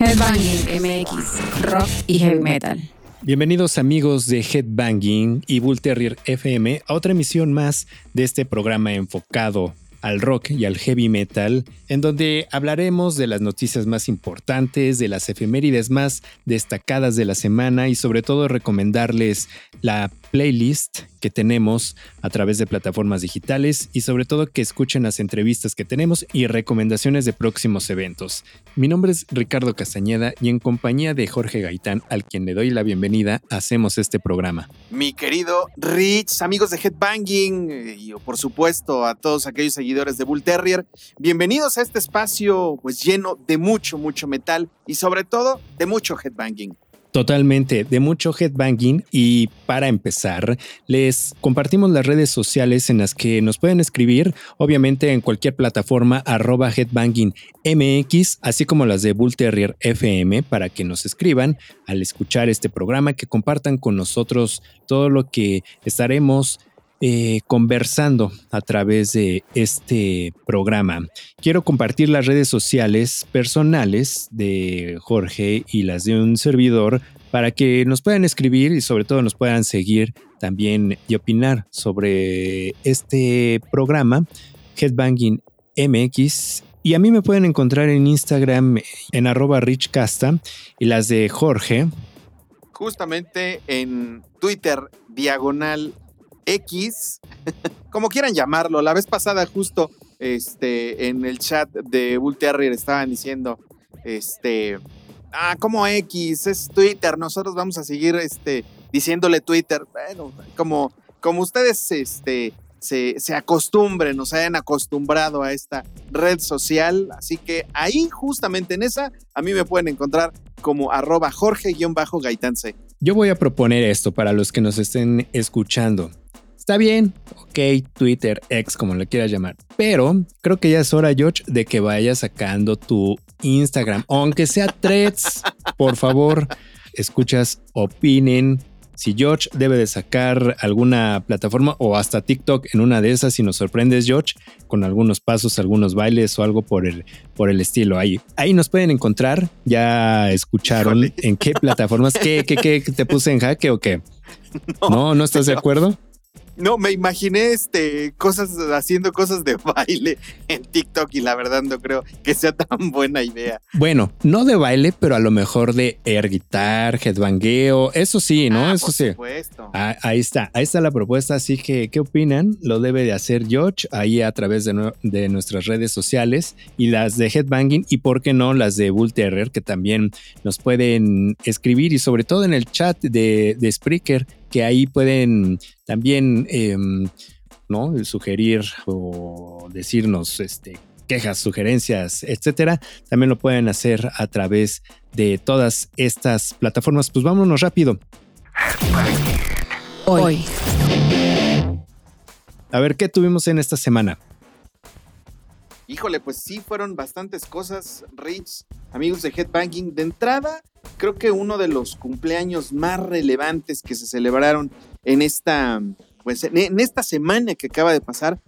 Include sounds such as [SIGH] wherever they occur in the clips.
Headbanging MX, rock y heavy metal. Bienvenidos amigos de Headbanging y Bull Terrier FM a otra emisión más de este programa enfocado al rock y al heavy metal, en donde hablaremos de las noticias más importantes, de las efemérides más destacadas de la semana y sobre todo recomendarles la playlist que tenemos a través de plataformas digitales y sobre todo que escuchen las entrevistas que tenemos y recomendaciones de próximos eventos. Mi nombre es Ricardo Castañeda y en compañía de Jorge Gaitán, al quien le doy la bienvenida, hacemos este programa. Mi querido Rich, amigos de Headbanging y por supuesto a todos aquellos seguidores de Bull Terrier, bienvenidos a este espacio pues lleno de mucho, mucho metal y sobre todo de mucho headbanging. Totalmente, de mucho headbanging. Y para empezar, les compartimos las redes sociales en las que nos pueden escribir, obviamente en cualquier plataforma arroba headbanging MX, así como las de Bull Terrier FM, para que nos escriban al escuchar este programa, que compartan con nosotros todo lo que estaremos eh, conversando a través de este programa. Quiero compartir las redes sociales personales de Jorge y las de un servidor para que nos puedan escribir y sobre todo nos puedan seguir también y opinar sobre este programa, Headbanging MX. Y a mí me pueden encontrar en Instagram en arroba richcasta y las de Jorge. Justamente en Twitter, diagonal X, como quieran llamarlo. La vez pasada justo este, en el chat de Bull Terrier estaban diciendo, este, ah, como X, es Twitter, nosotros vamos a seguir este, diciéndole Twitter. Bueno, como, como ustedes este, se, se acostumbren, o se hayan acostumbrado a esta red social. Así que ahí, justamente en esa, a mí me pueden encontrar como arroba Jorge-Gaitance. Yo voy a proponer esto para los que nos estén escuchando. Está bien, ok, Twitter, X, como le quieras llamar. Pero creo que ya es hora, George, de que vayas sacando tu Instagram, aunque sea threads, por favor, escuchas, opinen. Si George debe de sacar alguna plataforma o hasta TikTok en una de esas, si nos sorprendes, George, con algunos pasos, algunos bailes o algo por el, por el estilo. Ahí, ahí nos pueden encontrar. Ya escucharon en qué plataformas, qué, qué, qué te puse en jaque o qué. [LAUGHS] No, ¿no, estás de acuerdo? No, me imaginé este cosas haciendo cosas de [LAUGHS] baile en TikTok y la verdad no creo que sea tan buena idea. Bueno, no de baile, pero a lo mejor de air guitar, headbangueo, eso sí, ¿no? Ah, eso por sí. supuesto. Ah, ahí está, ahí está la propuesta, así que ¿qué opinan? Lo debe de hacer George ahí a través de, nue- de nuestras redes sociales y las de Headbanging y por qué no las de Bull Terrier que también nos pueden escribir y sobre todo en el chat de, de Spreaker que ahí pueden también em, ¿no? sugerir o decirnos este, quejas, sugerencias, etcétera. También lo pueden hacer a través de todas estas plataformas. Pues vámonos rápido. Hoy, A ver qué tuvimos en esta semana. Híjole, pues sí fueron bastantes cosas, Rich, amigos de Headbanging. De entrada, creo que uno de los cumpleaños más relevantes que se celebraron en esta, pues, en esta semana que acaba de pasar,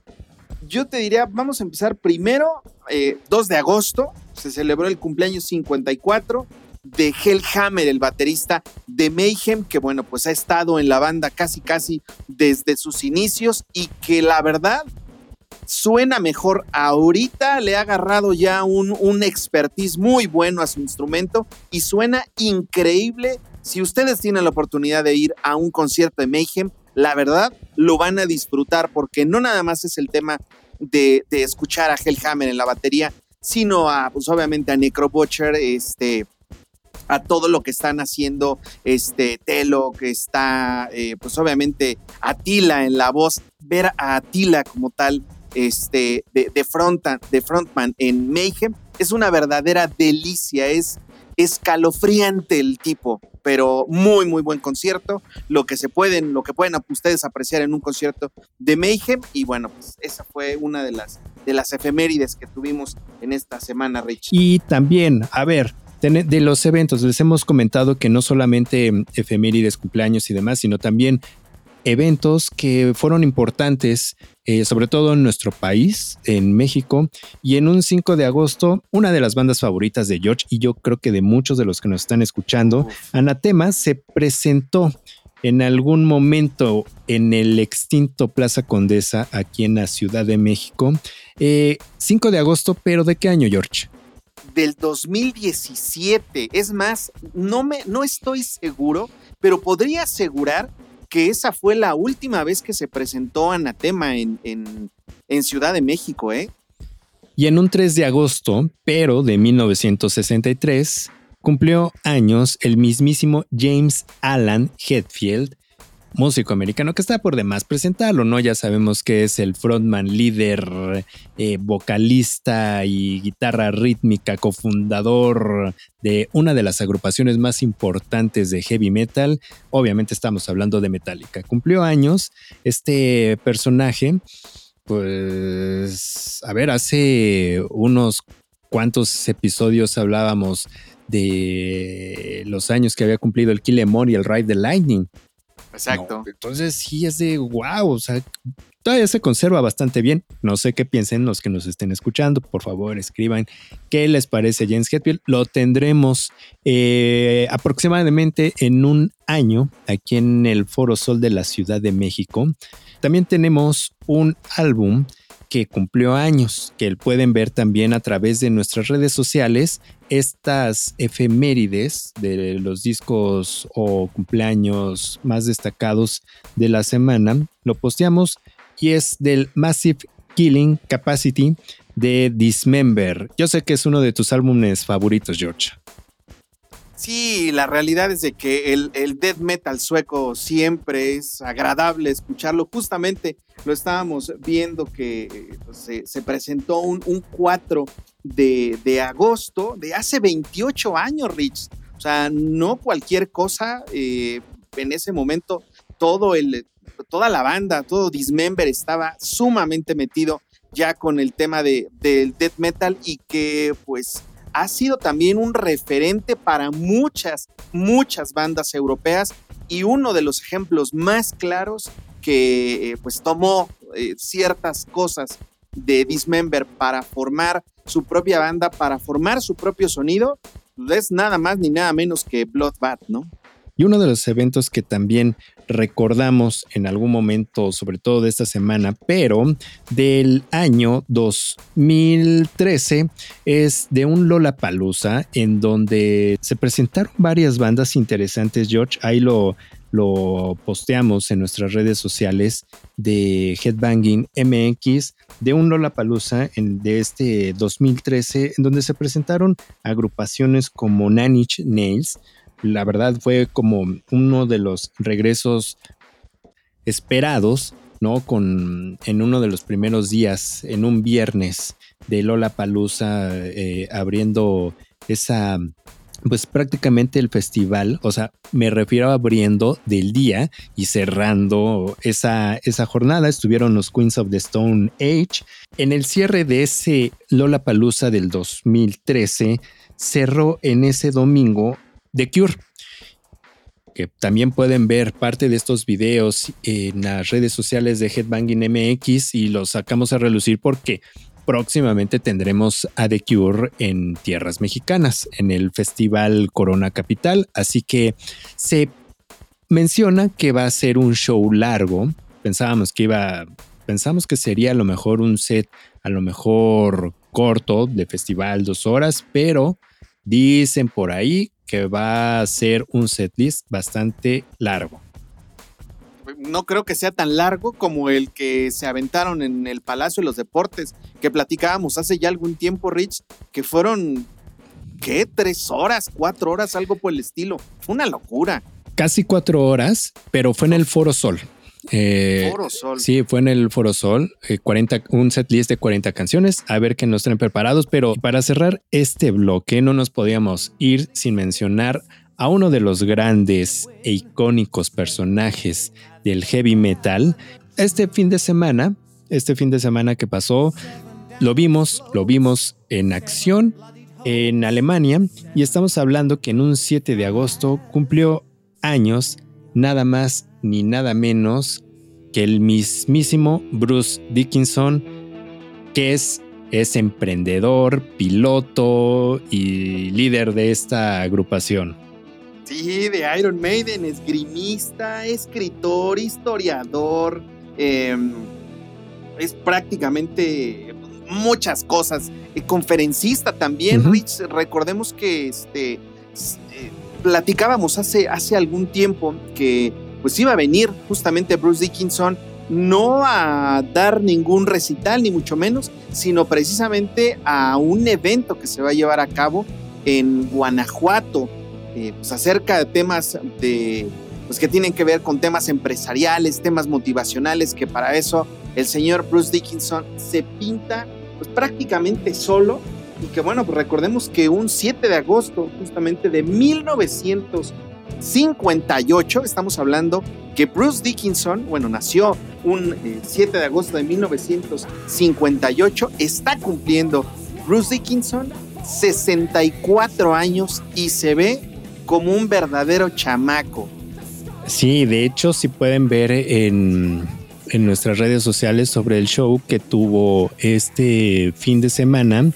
yo te diría, vamos a empezar primero, eh, 2 de agosto, se celebró el cumpleaños 54 de Hellhammer, el baterista de Mayhem, que bueno, pues ha estado en la banda casi casi desde sus inicios y que la verdad suena mejor ahorita, le ha agarrado ya un, un expertise muy bueno a su instrumento y suena increíble. Si ustedes tienen la oportunidad de ir a un concierto de Mayhem, la verdad lo van a disfrutar porque no nada más es el tema de, escuchar a Hellhammer en la batería, sino a, pues obviamente a Necrobutcher, este, a todo lo que están haciendo este Telo, que está, eh, pues obviamente Atila en la voz, ver a Atila como tal, este, de, de, de frontman en Mayhem, es una verdadera delicia, es escalofriante el tipo, pero muy, muy buen concierto, lo que se pueden, lo que pueden ustedes apreciar en un concierto de Mayhem, y bueno, pues esa fue una de las, de las efemérides que tuvimos en esta semana, Rich. Y también, a ver, de los eventos, les hemos comentado que no solamente mm, efemérides, cumpleaños y demás, sino también eventos que fueron importantes, eh, sobre todo en nuestro país, en México, y en un 5 de agosto, una de las bandas favoritas de George, y yo creo que de muchos de los que nos están escuchando, Anatema se presentó en algún momento en el extinto Plaza Condesa aquí en la Ciudad de México. 5 eh, de agosto, pero ¿de qué año, George? Del 2017. Es más, no, me, no estoy seguro, pero podría asegurar que esa fue la última vez que se presentó Anatema en, en, Ciudad de México, ¿eh? Y en un 3 de agosto, pero de 1963, cumplió años el mismísimo James Alan Hetfield, músico americano que está por demás presentarlo, ¿no? Ya sabemos que es el frontman, líder, eh, vocalista y guitarra rítmica, cofundador de una de las agrupaciones más importantes de heavy metal. Obviamente estamos hablando de Metallica. Cumplió años este personaje. Pues, a ver, hace unos cuantos episodios hablábamos de los años que había cumplido el Kill Em y el Ride the Lightning. Exacto. entonces sí es de wow, o sea, todavía se conserva bastante bien. No sé qué piensen los que nos estén escuchando. Por favor, escriban qué les parece James Hetfield. Lo tendremos eh, aproximadamente en un año aquí en el Foro Sol de la Ciudad de México. También tenemos un álbum que cumplió años, que pueden ver también a través de nuestras redes sociales estas efemérides de los discos o cumpleaños más destacados de la semana. Lo posteamos y es del Massive Killing Capacity de Dismember. Yo sé que es uno de tus álbumes favoritos, George. Sí, la realidad es de que el, el death metal sueco siempre es agradable escucharlo. Justamente lo estábamos viendo que pues, se, presentó un, 4 de, agosto de hace 28 años, Rich. O sea, no cualquier cosa. Eh, en ese momento, todo el, toda la banda, todo Dismember estaba sumamente metido ya con el tema de, del death metal y que pues ha sido también un referente para muchas, muchas bandas europeas y uno de los ejemplos más claros que eh, pues tomó eh, ciertas cosas de Dismember para formar su propia banda, para formar su propio sonido, es nada más ni nada menos que Bloodbath, ¿no? Y uno de los eventos que también recordamos en algún momento, sobre todo de esta semana, pero del año 2013, es de un Lollapalooza en donde se presentaron varias bandas interesantes, George. Ahí lo, lo posteamos en nuestras redes sociales de Headbanging MX de un Lollapalooza en, de este 2013 en donde se presentaron agrupaciones como Nanich Nails, la verdad fue como uno de los regresos esperados, ¿no? Con, en uno de los primeros días, en un viernes de Lola Palusa, eh, abriendo esa, pues prácticamente el festival, o sea, me refiero a abriendo del día y cerrando esa, esa jornada. Estuvieron los Queens of the Stone Age. En el cierre de ese Lola Palusa del 2013, cerró en ese domingo The Cure. Que también pueden ver parte de estos videos en las redes sociales de Headbanging MX y los sacamos a relucir porque próximamente tendremos a The Cure en tierras mexicanas, en el Festival Corona Capital. Así que se menciona que va a ser un show largo. Pensábamos que iba, pensamos que sería a lo mejor un set, a lo mejor corto de festival, dos horas, pero dicen por ahí que va a ser un setlist bastante largo. No creo que sea tan largo como el que se aventaron en el Palacio de los Deportes, que platicábamos hace ya algún tiempo, Rich, que fueron, ¿qué? ¿Tres horas? ¿Cuatro horas? Algo por el estilo. Fue una locura. Casi cuatro horas, pero fue en el Foro Sol. Eh, Foro Sol. Sí, fue en el Foro Sol, 40, eh, un set list de 40 canciones, a ver que nos traen preparados, pero para cerrar este bloque no nos podíamos ir sin mencionar a uno de los grandes e icónicos personajes del heavy metal. Este fin de semana, este fin de semana que pasó, lo vimos, lo vimos en acción en Alemania y estamos hablando que en un 7 de agosto cumplió años nada más ni nada menos que el mismísimo Bruce Dickinson, que es, es emprendedor, piloto y líder de esta agrupación. Sí, de Iron Maiden, esgrimista, escritor, historiador, em, es prácticamente muchas cosas. Eh, conferencista también, Rich, recordemos que este, eh, platicábamos hace, hace algún tiempo que pues iba a venir justamente Bruce Dickinson no a dar ningún recital, ni mucho menos, sino precisamente a un evento que se va a llevar a cabo en Guanajuato, eh, pues acerca de temas de, pues que tienen que ver con temas empresariales, temas motivacionales, que para eso el señor Bruce Dickinson se pinta pues prácticamente solo y que bueno, pues recordemos que un 7 de agosto justamente de 1958, estamos hablando que Bruce Dickinson, bueno, nació un 7 eh, de agosto de 1958, está cumpliendo Bruce Dickinson 64 años y se ve como un verdadero chamaco. Sí, de hecho, si pueden ver en en nuestras redes sociales sobre el show que tuvo este fin de semana.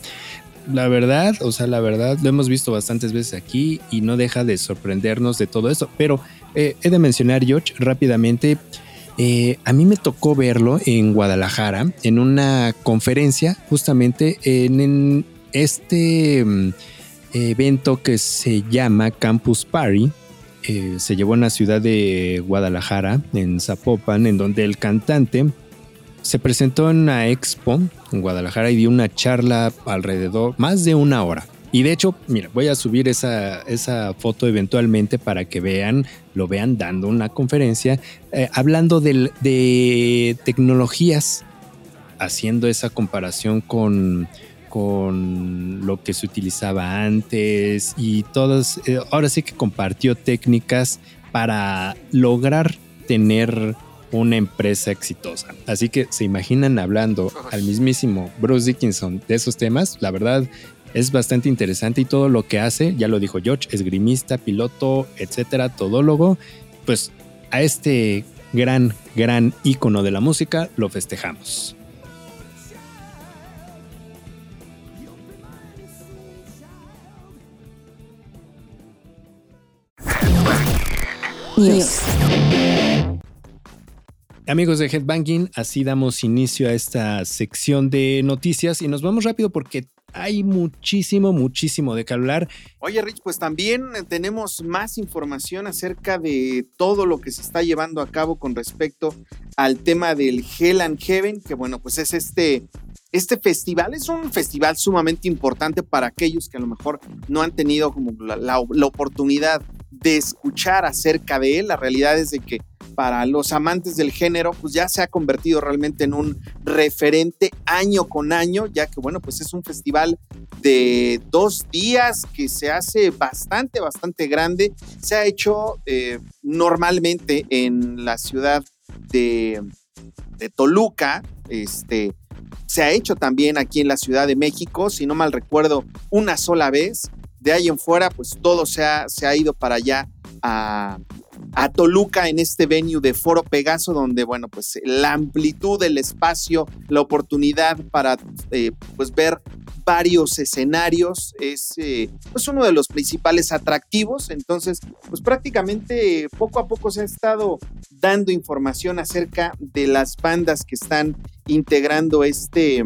La verdad, o sea, la verdad, lo hemos visto bastantes veces aquí y no deja de sorprendernos de todo esto. Pero eh, he de mencionar, George, rápidamente, eh, a mí me tocó verlo en Guadalajara, en una conferencia, justamente en este mm, evento que se llama Campus Party eh, se llevó en la ciudad de Guadalajara, en Zapopan, en donde el cantante se presentó en una expo en Guadalajara y dio una charla alrededor más de una hora. Y de hecho, mira, voy a subir esa, esa foto eventualmente para que vean, lo vean dando una conferencia, eh, hablando de tecnologías, haciendo esa comparación con con lo que se utilizaba antes y todas, eh, ahora sí que compartió técnicas para lograr tener una empresa exitosa. Así que se imaginan hablando al mismísimo Bruce Dickinson de esos temas, la verdad es bastante interesante y todo lo que hace, ya lo dijo George, esgrimista, piloto, etcétera, todólogo, pues a este gran, gran ícono de la música lo festejamos. Amigos de Headbanging, así damos inicio a esta sección de noticias y nos vamos rápido porque hay muchísimo, muchísimo de que hablar. Oye, Rich, pues también tenemos más información acerca de todo lo que se está llevando a cabo con respecto al tema del Hell and Heaven, que bueno, pues es este este festival es un festival sumamente importante para aquellos que a lo mejor no han tenido como la, oportunidad de escuchar acerca de él. La realidad es de que para los amantes del género, pues ya se ha convertido realmente en un referente año con año, ya que bueno, pues es un festival de dos días que se hace bastante, bastante grande. Se ha hecho eh, normalmente en la ciudad de, Toluca, este, se ha hecho también aquí en la Ciudad de México, si no mal recuerdo, una sola vez. De ahí en fuera, pues todo se ha, se ha ido para allá a, a Toluca en este venue de Foro Pegaso, donde, bueno, pues la amplitud del espacio, la oportunidad para eh, pues ver varios escenarios es eh, pues uno de los principales atractivos. Entonces, pues prácticamente poco a poco se ha estado dando información acerca de las bandas que están integrando este,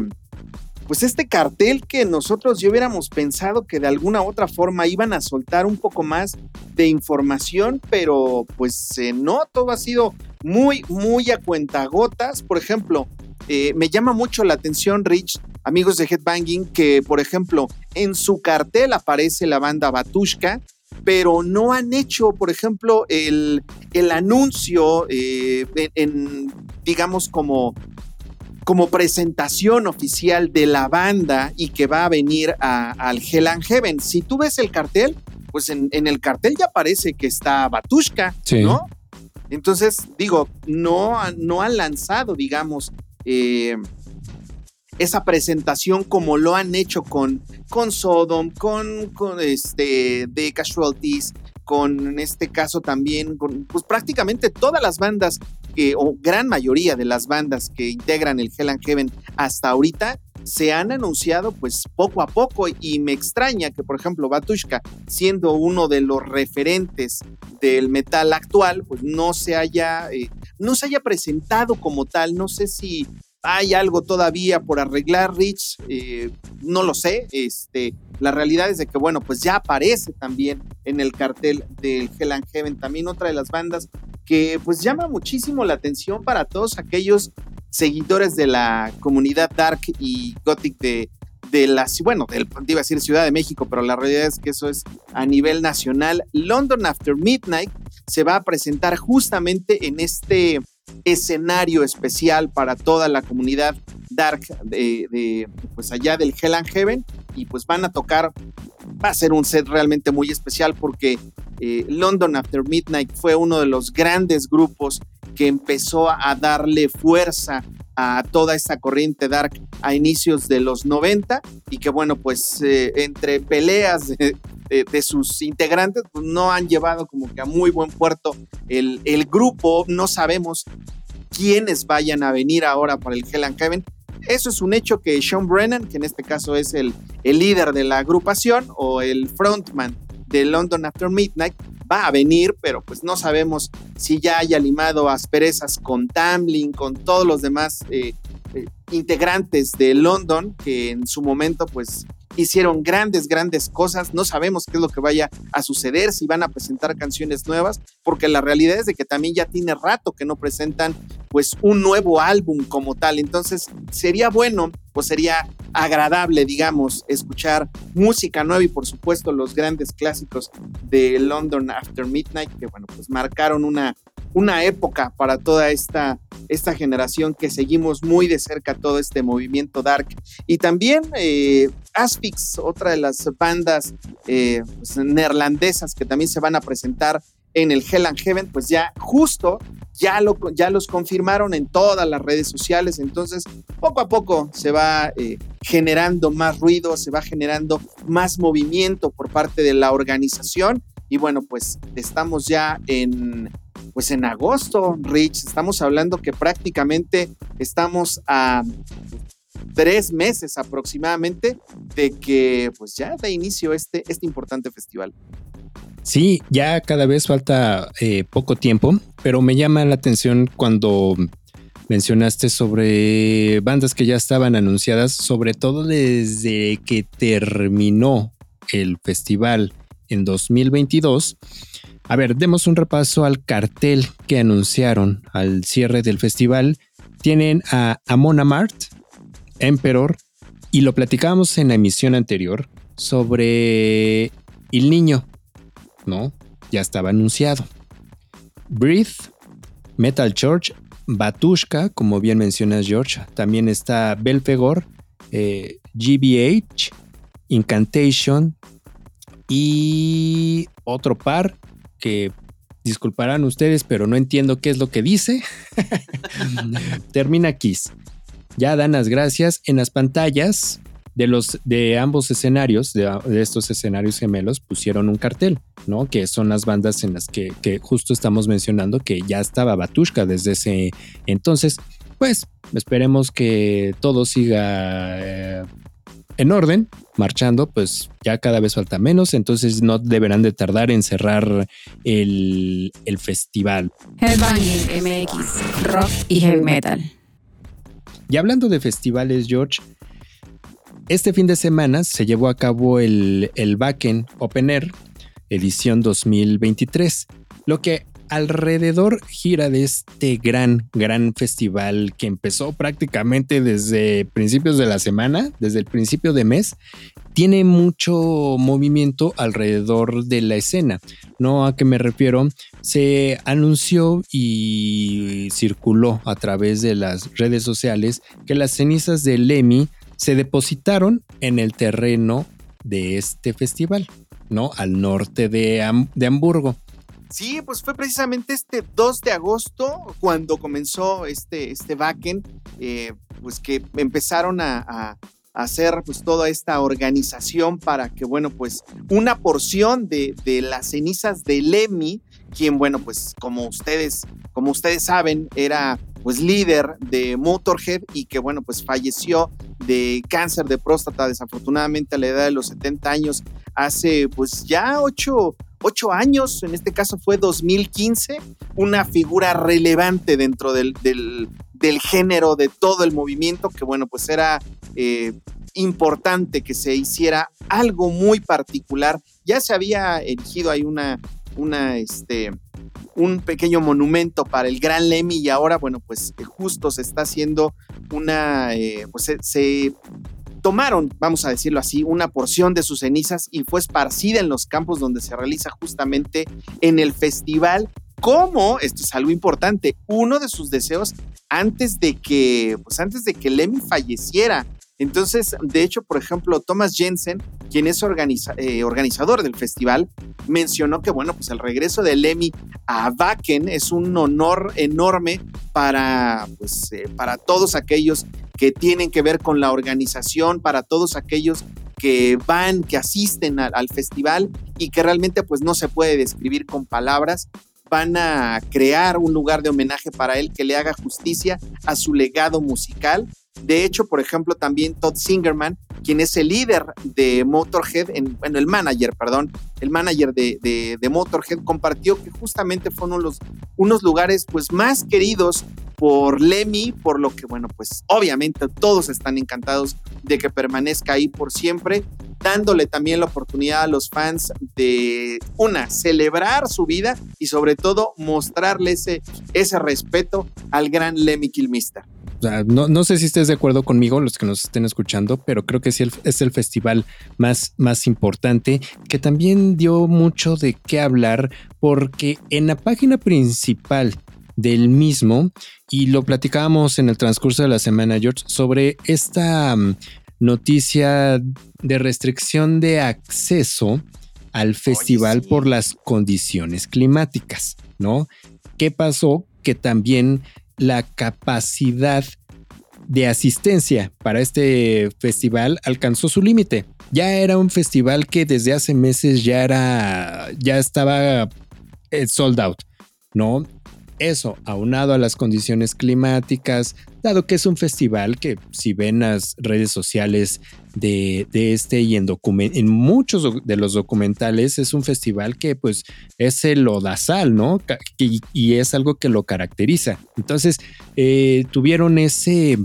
pues este cartel que nosotros ya hubiéramos pensado que de alguna otra forma iban a soltar un poco más de información, pero pues eh, no, todo ha sido muy, muy a cuentagotas. Por ejemplo, eh, me llama mucho la atención, Rich, amigos de Headbanging, que por ejemplo en su cartel aparece la banda Batushka, pero no han hecho, por ejemplo, el, el anuncio eh, en, digamos, como como presentación oficial de la banda y que va a venir al Hell and Heaven. Si tú ves el cartel, pues en, el cartel ya parece que está Batushka, ¿no? Entonces, digo, no, no han lanzado, digamos, eh, esa presentación como lo han hecho con, con Sodom, con, con este, The Casualties, con en este caso también con pues prácticamente todas las bandas o gran mayoría de las bandas que integran el Hell and Heaven hasta ahorita se han anunciado pues poco a poco. Y me extraña que por ejemplo Batushka siendo uno de los referentes del metal actual pues no se haya eh, no se haya presentado como tal. No sé si hay algo todavía por arreglar Rich eh, no lo sé. Este la realidad es de que bueno pues ya aparece también en el cartel del Hell and Heaven. También otra de las bandas que pues llama muchísimo la atención para todos aquellos seguidores de la comunidad dark y gothic de, de la, bueno, del, iba a decir Ciudad de México, pero la realidad es que eso es a nivel nacional. London After Midnight se va a presentar justamente en este escenario especial para toda la comunidad dark de, pues allá del Hell and Heaven. Y pues van a tocar va a ser un set realmente muy especial porque eh, London After Midnight fue uno de los grandes grupos que empezó a darle fuerza a toda esta corriente dark a inicios de los 90 y que bueno, pues eh, entre peleas sus integrantes pues no han llevado como que a muy buen puerto el, el grupo, no sabemos quiénes vayan a venir ahora para el Hell and Heaven. Eso es un hecho que Sean Brennan, que en este caso es el, el líder de la agrupación o el frontman de London After Midnight, va a venir, pero pues no sabemos si ya haya limado asperezas con Tamlin, con todos los demás eh, eh, integrantes de London, que en su momento pues hicieron grandes, grandes cosas. No sabemos qué es lo que vaya a suceder, si van a presentar canciones nuevas, porque la realidad es de que también ya tiene rato que no presentan pues un nuevo álbum como tal. Entonces sería bueno, pues sería agradable, digamos, escuchar música nueva y por supuesto los grandes clásicos de London After Midnight, que bueno, pues marcaron una, una época para toda esta, esta generación que seguimos muy de cerca todo este movimiento dark. Y también eh, otra de las bandas eh, pues, neerlandesas que también se van a presentar en el Hell and Heaven, pues ya justo ya, lo, ya los confirmaron en todas las redes sociales, entonces poco a poco se va eh, generando más ruido, se va generando más movimiento por parte de la organización y bueno, pues estamos ya en pues en agosto, Rich, estamos hablando que prácticamente estamos a tres meses aproximadamente de que pues ya de inicio este, este importante festival. Sí, ya cada vez falta eh, poco tiempo, pero me llama la atención cuando mencionaste sobre bandas que ya estaban anunciadas, sobre todo desde que terminó el festival en 2022 a ver, demos un repaso al cartel que anunciaron al cierre del festival. Tienen a Amon Amart, Emperor, y lo platicábamos en la emisión anterior sobre El Niño, ¿no? Ya estaba anunciado. Breathe, Metal Church, Batushka, como bien mencionas George, también está Belfegor, eh, GBH, Incantation y otro par que disculparán ustedes, pero no entiendo qué es lo que dice. [LAUGHS] Termina Kiss. Ya dan las gracias en las pantallas de los de ambos escenarios, de, estos escenarios gemelos, pusieron un cartel, ¿no? Que son las bandas en las que, justo estamos mencionando que ya estaba Batushka desde ese entonces. Pues esperemos que todo siga eh, en orden, marchando, pues ya cada vez falta menos, entonces no deberán de tardar en cerrar el, el festival. Headbanging MX, rock y heavy metal. Y hablando de festivales, George, este fin de semana se llevó a cabo el, el Backen Open Air, edición 2023, lo que alrededor gira de este gran, gran festival que empezó prácticamente desde principios de la semana, desde el principio de mes, tiene mucho movimiento alrededor de la escena. ¿No a qué me refiero? Se anunció y circuló a través de las redes sociales que las cenizas de Lemmy se depositaron en el terreno de este festival, ¿no? Al norte de, de Hamburgo. Sí, pues fue precisamente este 2 de agosto cuando comenzó este, este backend, eh, pues que empezaron a, hacer pues toda esta organización para que, bueno, pues una porción de, de las cenizas de Lemmy, quien, bueno, pues como ustedes, como ustedes saben, era pues líder de Motorhead y que, bueno, pues falleció de cáncer de próstata desafortunadamente a la edad de los 70 años hace pues ya ocho, ocho años, en este caso fue 2015, una figura relevante dentro del, del, género, de todo el movimiento, que bueno, pues era eh, importante que se hiciera algo muy particular. Ya se había erigido ahí una, una, este, un pequeño monumento para el gran Lemmy y ahora, bueno, pues justo se está haciendo una, eh, pues se, tomaron, vamos a decirlo así, una porción de sus cenizas y fue esparcida en los campos donde se realiza justamente en el festival. Como, esto es algo importante, uno de sus deseos antes de que, pues antes de que Lemmy falleciera. Entonces, de hecho, por ejemplo, Thomas Jensen, quien es eh, organizador del festival, mencionó que, bueno, pues el regreso de Lemmy a Wacken es un honor enorme para, pues, eh, para todos aquellos que tienen que ver con la organización, para todos aquellos que van, que asisten al festival y que realmente pues no se puede describir con palabras van a crear un lugar de homenaje para él que le haga justicia a su legado musical. De hecho, por ejemplo, también Todd Singerman, quien es el líder de Motorhead, en, bueno, el manager, perdón, el manager de, de, Motorhead, compartió que justamente fueron uno los, unos lugares pues más queridos por Lemmy, por lo que, bueno, pues obviamente todos están encantados de que permanezca ahí por siempre dándole también la oportunidad a los fans de, una, celebrar su vida y sobre todo mostrarle ese, ese respeto al gran Lemmy Kilmister. No, no, sé si estés de acuerdo conmigo, los que nos estén escuchando, pero creo que sí es el festival más, más importante, que también dio mucho de qué hablar, porque en la página principal del mismo, y lo platicábamos en el transcurso de la semana, George, sobre esta mm, noticia de restricción de acceso al festival por las condiciones climáticas, ¿no? ¿Qué pasó? Que también la capacidad de asistencia para este festival alcanzó su límite. Ya era un festival que desde hace meses ya era, ya estaba eh, sold out, ¿no? Eso, aunado a las condiciones climáticas, dado que es un festival que si ven las redes sociales de, este y en, muchos de los documentales es un festival que pues es el odasal, ¿no? Y, es algo que lo caracteriza. Entonces, eh, tuvieron ese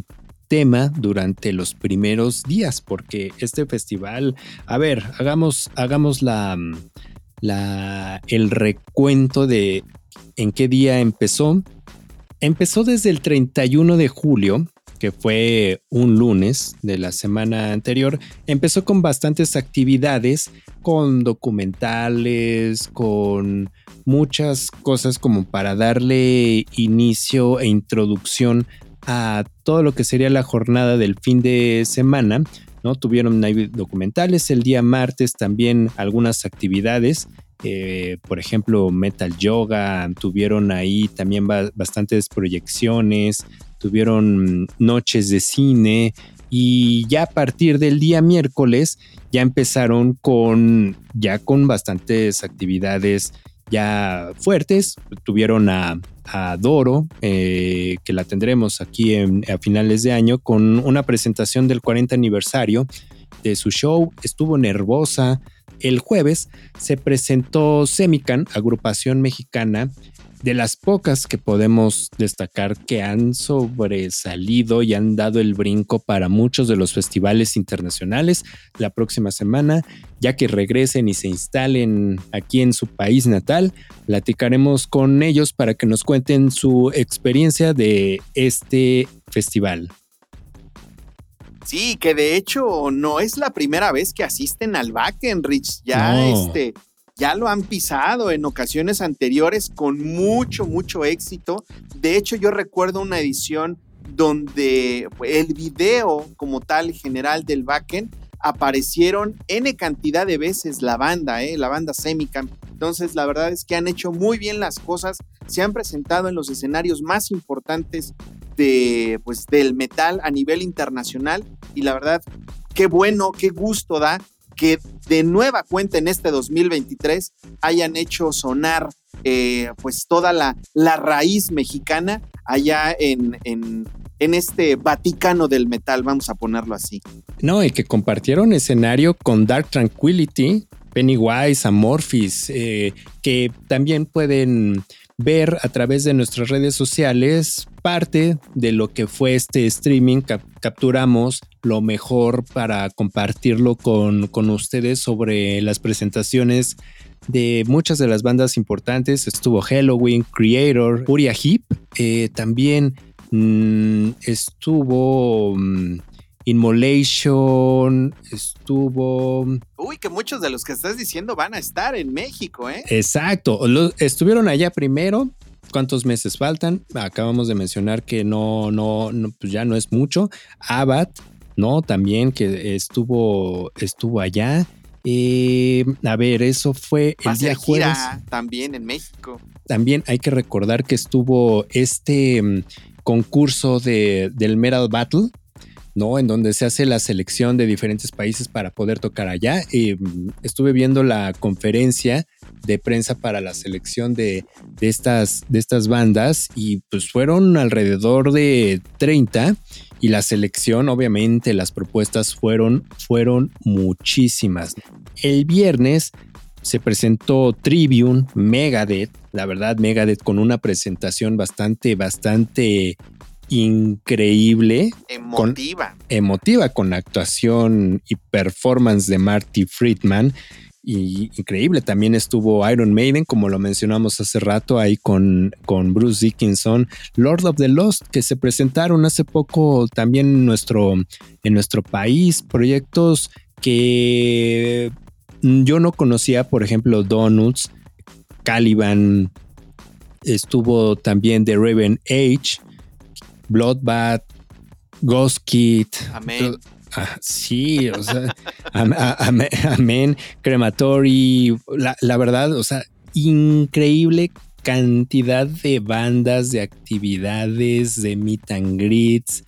tema durante los primeros días, porque este festival, a ver, hagamos, hagamos la, el recuento de en qué día empezó. Empezó desde el 31 de julio, que fue un lunes de la semana anterior. Empezó con bastantes actividades, con documentales, con muchas cosas como para darle inicio e introducción a todo lo que sería la jornada del fin de semana. ¿no? Tuvieron documentales el día martes también algunas actividades eh, por ejemplo, Metal Yoga, tuvieron ahí también bastantes proyecciones, tuvieron noches de cine y ya a partir del día miércoles ya empezaron con ya con bastantes actividades ya fuertes. Tuvieron a, Doro, eh, que la tendremos aquí a finales de año, con una presentación del 40 aniversario de su show. Estuvo nervosa, el jueves se presentó Semican, agrupación mexicana, de las pocas que podemos destacar que han sobresalido y han dado el brinco para muchos de los festivales internacionales la próxima semana, ya que regresen y se instalen aquí en su país natal, platicaremos con ellos para que nos cuenten su experiencia de este festival. Sí, que de hecho no es la primera vez que asisten al Rich. Ya este, ya lo han pisado en ocasiones anteriores con mucho, mucho éxito. De hecho, yo recuerdo una edición donde el video como tal general del Backend aparecieron N cantidad de veces la banda, ¿eh? la banda Semicam. Entonces, la verdad es que han hecho muy bien las cosas, se han presentado en los escenarios más importantes de, pues, del metal a nivel internacional y la verdad, qué bueno, qué gusto da que de nueva cuenta en este 2023 hayan hecho sonar eh, pues toda la, la, raíz mexicana allá en, en, en, este Vaticano del metal, vamos a ponerlo así. No, y que compartieron escenario con Dark Tranquility, Pennywise, Amorphis, eh, que también pueden ver a través de nuestras redes sociales parte de lo que fue este streaming. capturamos lo mejor para compartirlo con, con ustedes sobre las presentaciones de muchas de las bandas importantes. Estuvo Halloween, Creator, Uriah Heep. Eh, también mm, estuvo mm, Inmolation, estuvo... Uy, que muchos de los que estás diciendo van a estar en México, ¿eh? Exacto, estuvieron allá primero. ¿Cuántos meses faltan? Acabamos de mencionar que no, no, no pues ya no es mucho. Abad, ¿no? También que estuvo, estuvo allá. Eh, a ver, eso fue el día jueves. También en México. También hay que recordar que estuvo este mm, concurso de, del Metal Battle, ¿no? En donde se hace la selección de diferentes países para poder tocar allá. Mm, estuve viendo la conferencia de prensa para la selección de, estas, de estas bandas y pues fueron alrededor de 30 y la selección, obviamente las propuestas fueron, fueron muchísimas. El viernes se presentó Tribune, Megadeth, la verdad Megadeth con una presentación bastante, bastante increíble. Emotiva. Con, emotiva con la actuación y performance de Marty Friedman. Y increíble, también estuvo Iron Maiden, como lo mencionamos hace rato, ahí con, con Bruce Dickinson, Lord of the Lost, que se presentaron hace poco también en nuestro, en nuestro país, proyectos que yo no conocía, por ejemplo, Donuts, Caliban, estuvo también The Raven Age, Bloodbath, Ghost Kid. Amén. Ah, sí, o sea, [LAUGHS] amén, Crematory, la, la, verdad, o sea, increíble cantidad de bandas, de actividades, de meet and greets,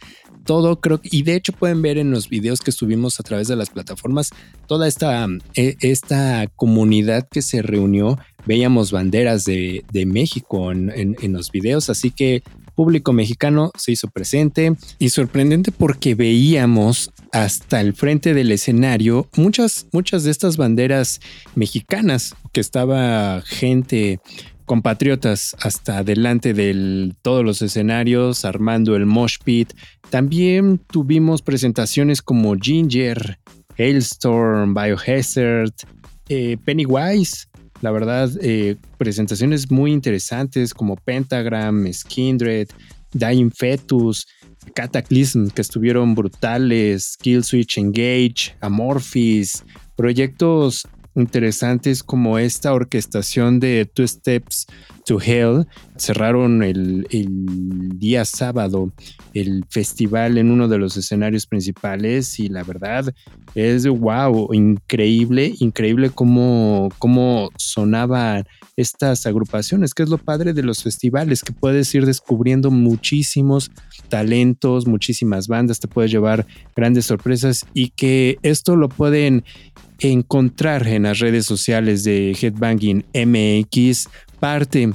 todo creo y de hecho pueden ver en los videos que subimos a través de las plataformas toda esta, e, esta comunidad que se reunió. Veíamos banderas de, México en, en, los videos, así que público mexicano se hizo presente y sorprendente porque veíamos hasta el frente del escenario muchas, muchas de estas banderas mexicanas que estaba gente compatriotas hasta delante de todos los escenarios, armando el mosh pit. También tuvimos presentaciones como Ginger, Hailstorm, Biohazard, eh, Pennywise. La verdad, eh, presentaciones muy interesantes como Pentagram, Skindred, Dying Fetus, Cataclysm, que estuvieron brutales, Kill Switch Engage, Amorphis, proyectos interesantes como esta orquestación de Two Steps to Hell. Cerraron el, día sábado el festival en uno de los escenarios principales y la verdad es wow, increíble, increíble cómo, cómo sonaban estas agrupaciones, que es lo padre de los festivales, que puedes ir descubriendo muchísimos talentos, muchísimas bandas, te puedes llevar grandes sorpresas y que esto lo pueden encontrar en las redes sociales de Headbanging MX parte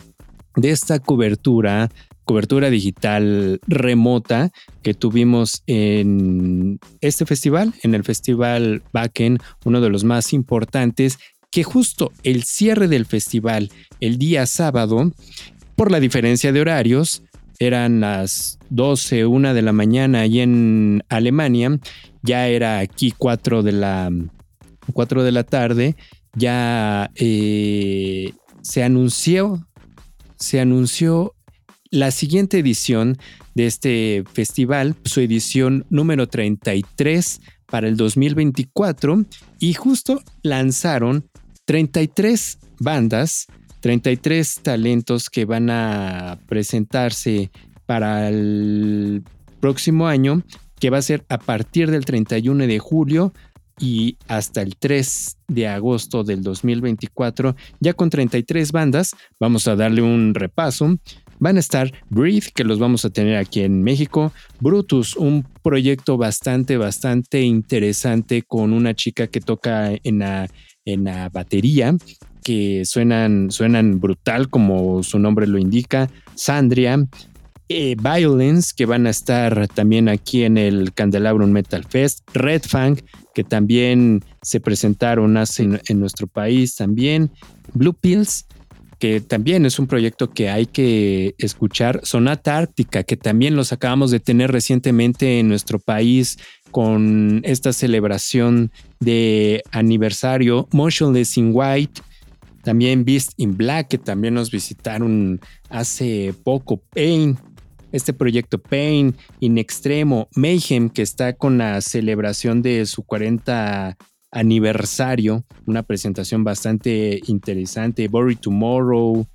de esta cobertura, cobertura digital remota que tuvimos en este festival, en el festival Backen, uno de los más importantes, que justo el cierre del festival el día sábado, por la diferencia de horarios, eran las 12, 1 de la mañana y en Alemania, ya era aquí 4 de la 4 de la tarde, ya eh, se anunció, se anunció la siguiente edición de este festival, su edición número 33 para el 2024 y justo lanzaron 33 bandas, 33 talentos que van a presentarse para el próximo año, que va a ser a partir del 31 de julio y hasta el 3 de agosto del 2024, ya con 33 bandas, vamos a darle un repaso. van a estar Breathe, que los vamos a tener aquí en México, Brutus, un proyecto bastante, bastante interesante con una chica que toca en la, en la batería, que suenan, suenan brutal como su nombre lo indica, Sandria, eh, Violence, que van a estar también aquí en el Candelabrum Metal Fest, Red Fang, que también se presentaron hace en, nuestro país también, Blue Pills, que también es un proyecto que hay que escuchar, Sonata Ártica, que también los acabamos de tener recientemente en nuestro país con esta celebración de aniversario, Motionless in White, también Beast in Black, que también nos visitaron hace poco, Pain, este proyecto Pain, In Extremo, Mayhem, que está con la celebración de su 40 aniversario, una presentación bastante interesante, Bury Tomorrow,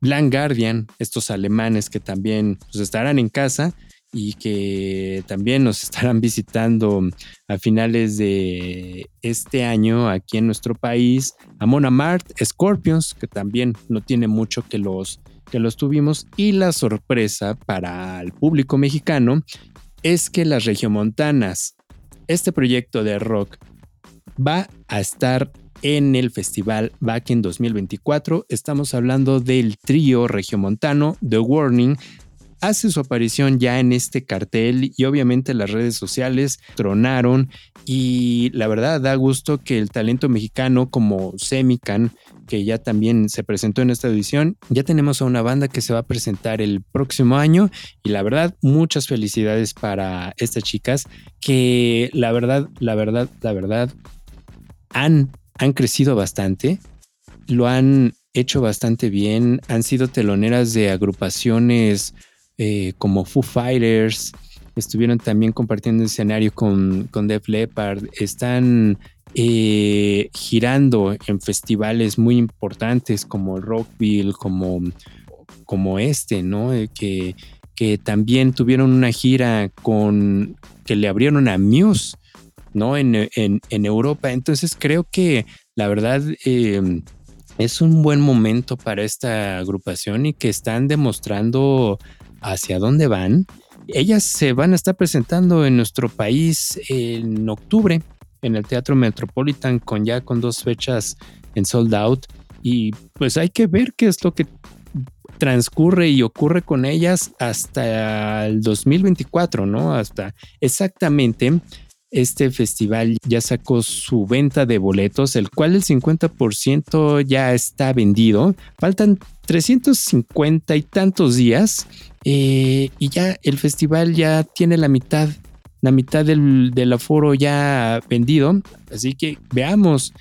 Blank Guardian, estos alemanes que también pues, estarán en casa y que también nos [LAUGHS] estarán visitando a finales de este año aquí en nuestro país, Amon Mart, Scorpions, que también no tiene mucho que los que los tuvimos y la sorpresa para el público mexicano es que las regiomontanas, este proyecto de rock va a estar en el festival Back en 2024. Estamos hablando del trío regiomontano The Warning. Hace su aparición ya en este cartel y obviamente las redes sociales tronaron y la verdad da gusto que el talento mexicano como Semican que ya también se presentó en esta edición. Ya tenemos a una banda que se va a presentar el próximo año y la verdad, muchas felicidades para estas chicas que la verdad, la verdad, la verdad, han, han crecido bastante, lo han hecho bastante bien, han sido teloneras de agrupaciones eh, como Foo Fighters, estuvieron también compartiendo escenario con, con Def Leppard, están eh, girando en festivales muy importantes como Rockville, como, como este, ¿no? Eh, que, que también tuvieron una gira con que le abrieron a Muse, ¿no? En, Europa. Entonces creo que la verdad em, es un buen momento para esta agrupación y que están demostrando hacia dónde van. Ellas se van a estar presentando en nuestro país en octubre en el Teatro Metropolitan con ya con dos fechas en sold out y pues hay que ver qué es lo que transcurre y ocurre con ellas hasta el 2024, ¿no? Hasta exactamente este festival ya sacó su venta de boletos, el cual el 50% ya está vendido. Faltan 350 y tantos días eh, y ya el festival ya tiene la mitad la mitad del, aforo ya vendido. Así que veamos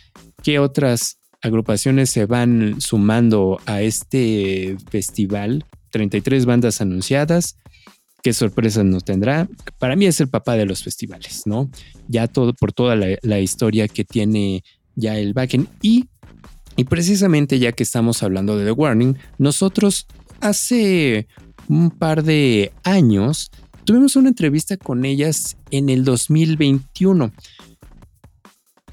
qué otras agrupaciones se van sumando a este festival. 33 bandas anunciadas. ¿Qué sorpresas nos tendrá? Para mí es el papá de los festivales, ¿no? Ya todo por toda la, historia que tiene ya el backend. Y, y precisamente ya que estamos hablando de The Warning, nosotros hace un par de años Tuvimos una entrevista con ellas en el 2021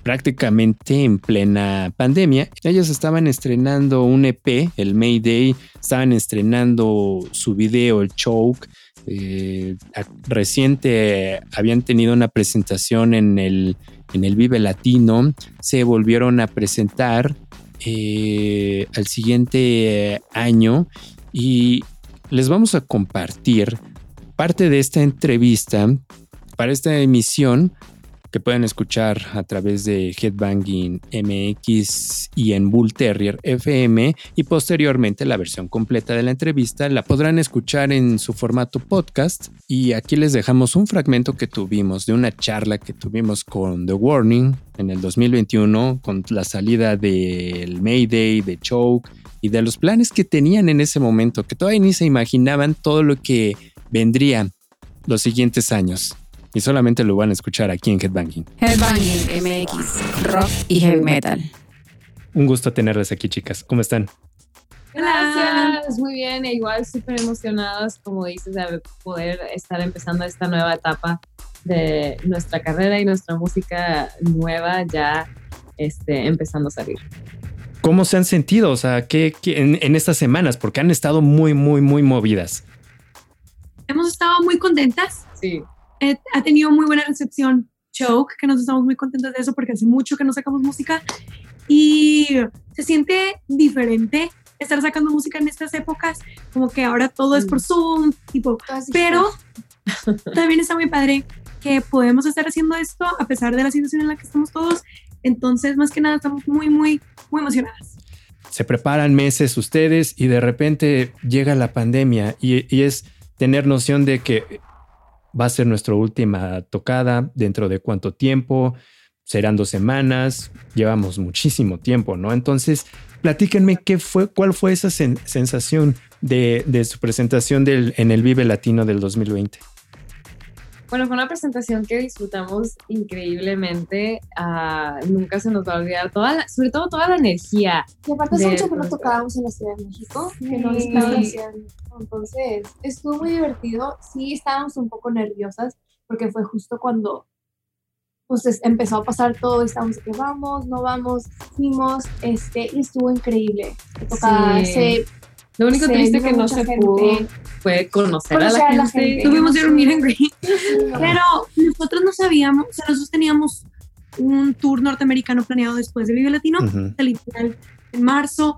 prácticamente en plena pandemia. Ellas estaban estrenando un EP, el Mayday, estaban estrenando su video, el Choke. Eh, reciente habían tenido una presentación en el, en el Vive Latino, se volvieron a presentar eh, al siguiente año y les vamos a compartir parte de esta entrevista, para esta emisión, que pueden escuchar a través de Headbanging MX y en Bull Terrier FM y posteriormente la versión completa de la entrevista la podrán escuchar en su formato podcast y aquí les dejamos un fragmento que tuvimos de una charla que tuvimos con The Warning en el 2021 con la salida del Mayday, de Choke y de los planes que tenían en ese momento que todavía ni se imaginaban todo lo que vendría los siguientes años. Y solamente lo van a escuchar aquí en Headbanging. Headbanging MX, rock y heavy metal. Un gusto tenerlas aquí, chicas. ¿Cómo están? Gracias, muy bien. E igual súper emocionadas, como dices, de poder estar empezando esta nueva etapa de nuestra carrera y nuestra música nueva ya este, empezando a salir. ¿cómo se han sentido? O sea, ¿qué, en, en, estas semanas? Porque han estado muy, muy, muy movidas. Hemos estado muy contentas. Sí. Eh, ha tenido muy buena recepción Choke, que nos estamos muy contentas de eso porque hace mucho que no sacamos música y se siente diferente estar sacando música en estas épocas, como que ahora todo es por mm. Zoom, tipo, pero [LAUGHS] [LAUGHS] también está muy padre que podemos estar haciendo esto a pesar de la situación en la que estamos todos. Entonces, más que nada, estamos muy, muy, muy emocionadas. Se preparan meses ustedes y de repente llega la pandemia y, y es tener noción de que va a ser nuestra última tocada, dentro de cuánto tiempo, serán dos semanas, llevamos muchísimo tiempo, ¿no? Entonces, platíquenme qué fue, cuál fue esa sensación de, de su presentación del, en el Vive Latino del 2020. Bueno, fue una presentación que disfrutamos increíblemente. Ah, nunca se nos va a olvidar toda sobre todo toda la energía. Y aparte hace mucho que no tocábamos en la Ciudad de México, que no estábamos. Entonces, estuvo muy divertido. Sí, estábamos un poco nerviosas porque fue justo cuando pues empezó a pasar todo, estábamos de que vamos, no vamos, fuimos, este, y estuvo increíble. Tocaba, sí. Lo único triste que no se pudo fue conocer, a, la gente. Tuvimos que ir un meet and Pero nosotros no sabíamos, o sea, nosotros teníamos un tour norteamericano planeado después de Vive Latino, literal, en marzo,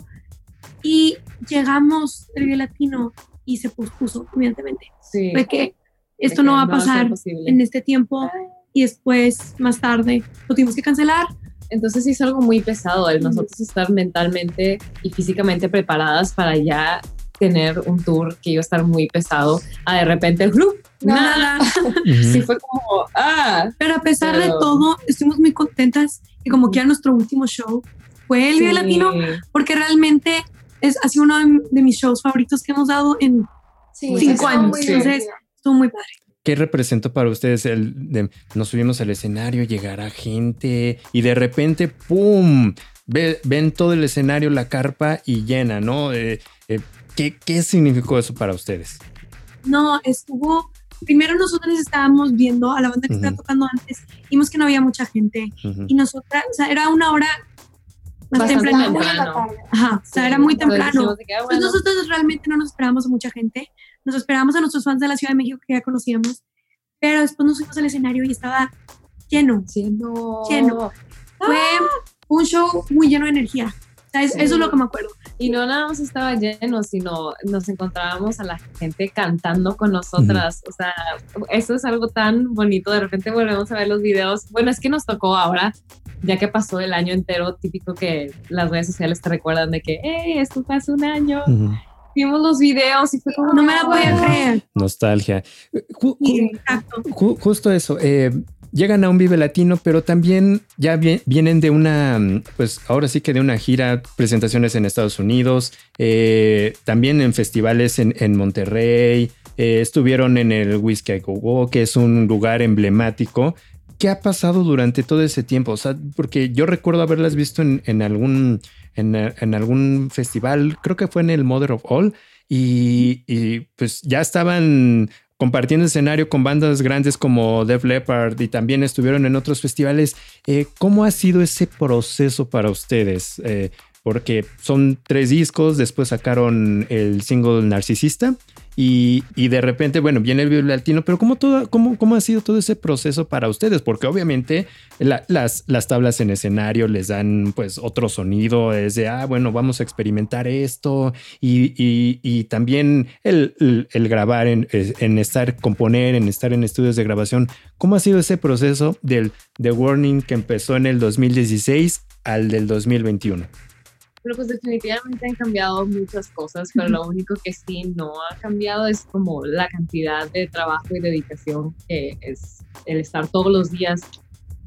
y llegamos al Vive Latino y se pospuso, evidentemente. Sí. Fue que esto no va a pasar en este tiempo y después, más tarde, lo tuvimos que cancelar entonces sí es algo muy pesado el nosotros estar mentalmente y físicamente preparadas para ya tener un tour que iba a estar muy pesado, a de repente, ¡glup! nada. [LAUGHS] sí fue como, ah. Pero a pesar de todo, estuvimos muy contentas y como que era nuestro último show fue el Vive Latino, porque realmente es, ha sido uno de, mis shows favoritos que hemos dado en cinco años. Entonces, estuvo muy padre. ¿Qué representó para ustedes el de nos subimos al escenario, llegará gente y de repente, ¡pum! ven todo el escenario, la carpa y llena, ¿no? Eh, eh, ¿qué, ¿Qué significó eso para ustedes? No, estuvo. Primero nosotros estábamos viendo a la banda que estaba tocando antes, vimos que no había mucha gente y nosotras, o sea, era una hora más temprano. Ajá, o sea, era muy temprano. Pues nosotros realmente no nos esperábamos a mucha gente. Nos esperábamos a nuestros fans de la Ciudad de México que ya conocíamos, pero después nos fuimos al escenario y estaba lleno. Lleno. Lleno. Fue un show muy lleno de energía. Eso es lo que me acuerdo. Y no nada más estaba lleno, sino nos encontrábamos a la gente cantando con nosotras. O sea, eso es algo tan bonito. De repente volvemos a ver los videos. Bueno, es que nos tocó ahora, ya que pasó el año entero, típico que las redes sociales te recuerdan de que, hey, esto fue hace un año vimos los videos y fue como, no me la podía creer. Nostalgia. justo eso. Eh, llegan a un Vive Latino, pero también ya vienen de una, pues ahora sí que de una gira, presentaciones en Estados Unidos, eh, también en festivales en, Monterrey, eh, estuvieron en el Whiskey Go Go, que es un lugar emblemático. ¿Qué ha pasado durante todo ese tiempo? O sea, porque yo recuerdo haberlas visto en algún en, algún festival, creo que fue en el Mother of All, y, pues ya estaban compartiendo escenario con bandas grandes como Def Leppard y también estuvieron en otros festivales. Eh, ¿Cómo ha sido ese proceso para ustedes? Eh, porque son tres discos, después sacaron el single Narcisista y, de repente, bueno, viene el video latino, pero ¿cómo, todo, cómo, ¿cómo ha sido todo ese proceso para ustedes? Porque obviamente las, las tablas en escenario les dan pues otro sonido, es de, ah, bueno, vamos a experimentar esto y, también el, grabar, en, en, estar, componer, en estar en estudios de grabación. ¿Cómo ha sido ese proceso del The Warning que empezó en el 2016 al del 2021? Pero pues definitivamente han cambiado muchas cosas, pero lo único que sí no ha cambiado es como la cantidad de trabajo y dedicación que es el estar todos los días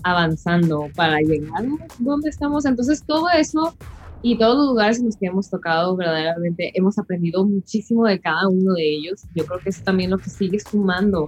avanzando para llegar donde estamos. Entonces todo eso y todos los lugares en los que hemos tocado, verdaderamente hemos aprendido muchísimo de cada uno de ellos. Yo creo que es también lo que sigue sumando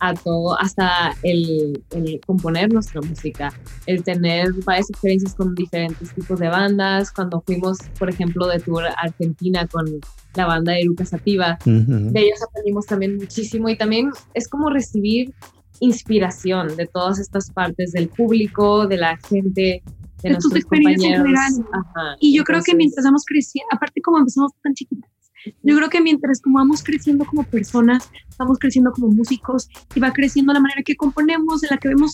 a todo, hasta el, componer nuestra música, el tener varias experiencias con diferentes tipos de bandas. Cuando fuimos, por ejemplo, de tour a Argentina con la banda de Lucas Sativa, de ellos aprendimos también muchísimo y también es como recibir inspiración de todas estas partes del público, de la gente de, de tus nuestros experiencias en compañeros. general. Ajá, Y yo creo que entonces, mientras vamos creciendo, aparte como empezamos tan chiquitas, yo creo que mientras como vamos creciendo como personas, vamos creciendo como músicos y va creciendo la manera que componemos, en la que vemos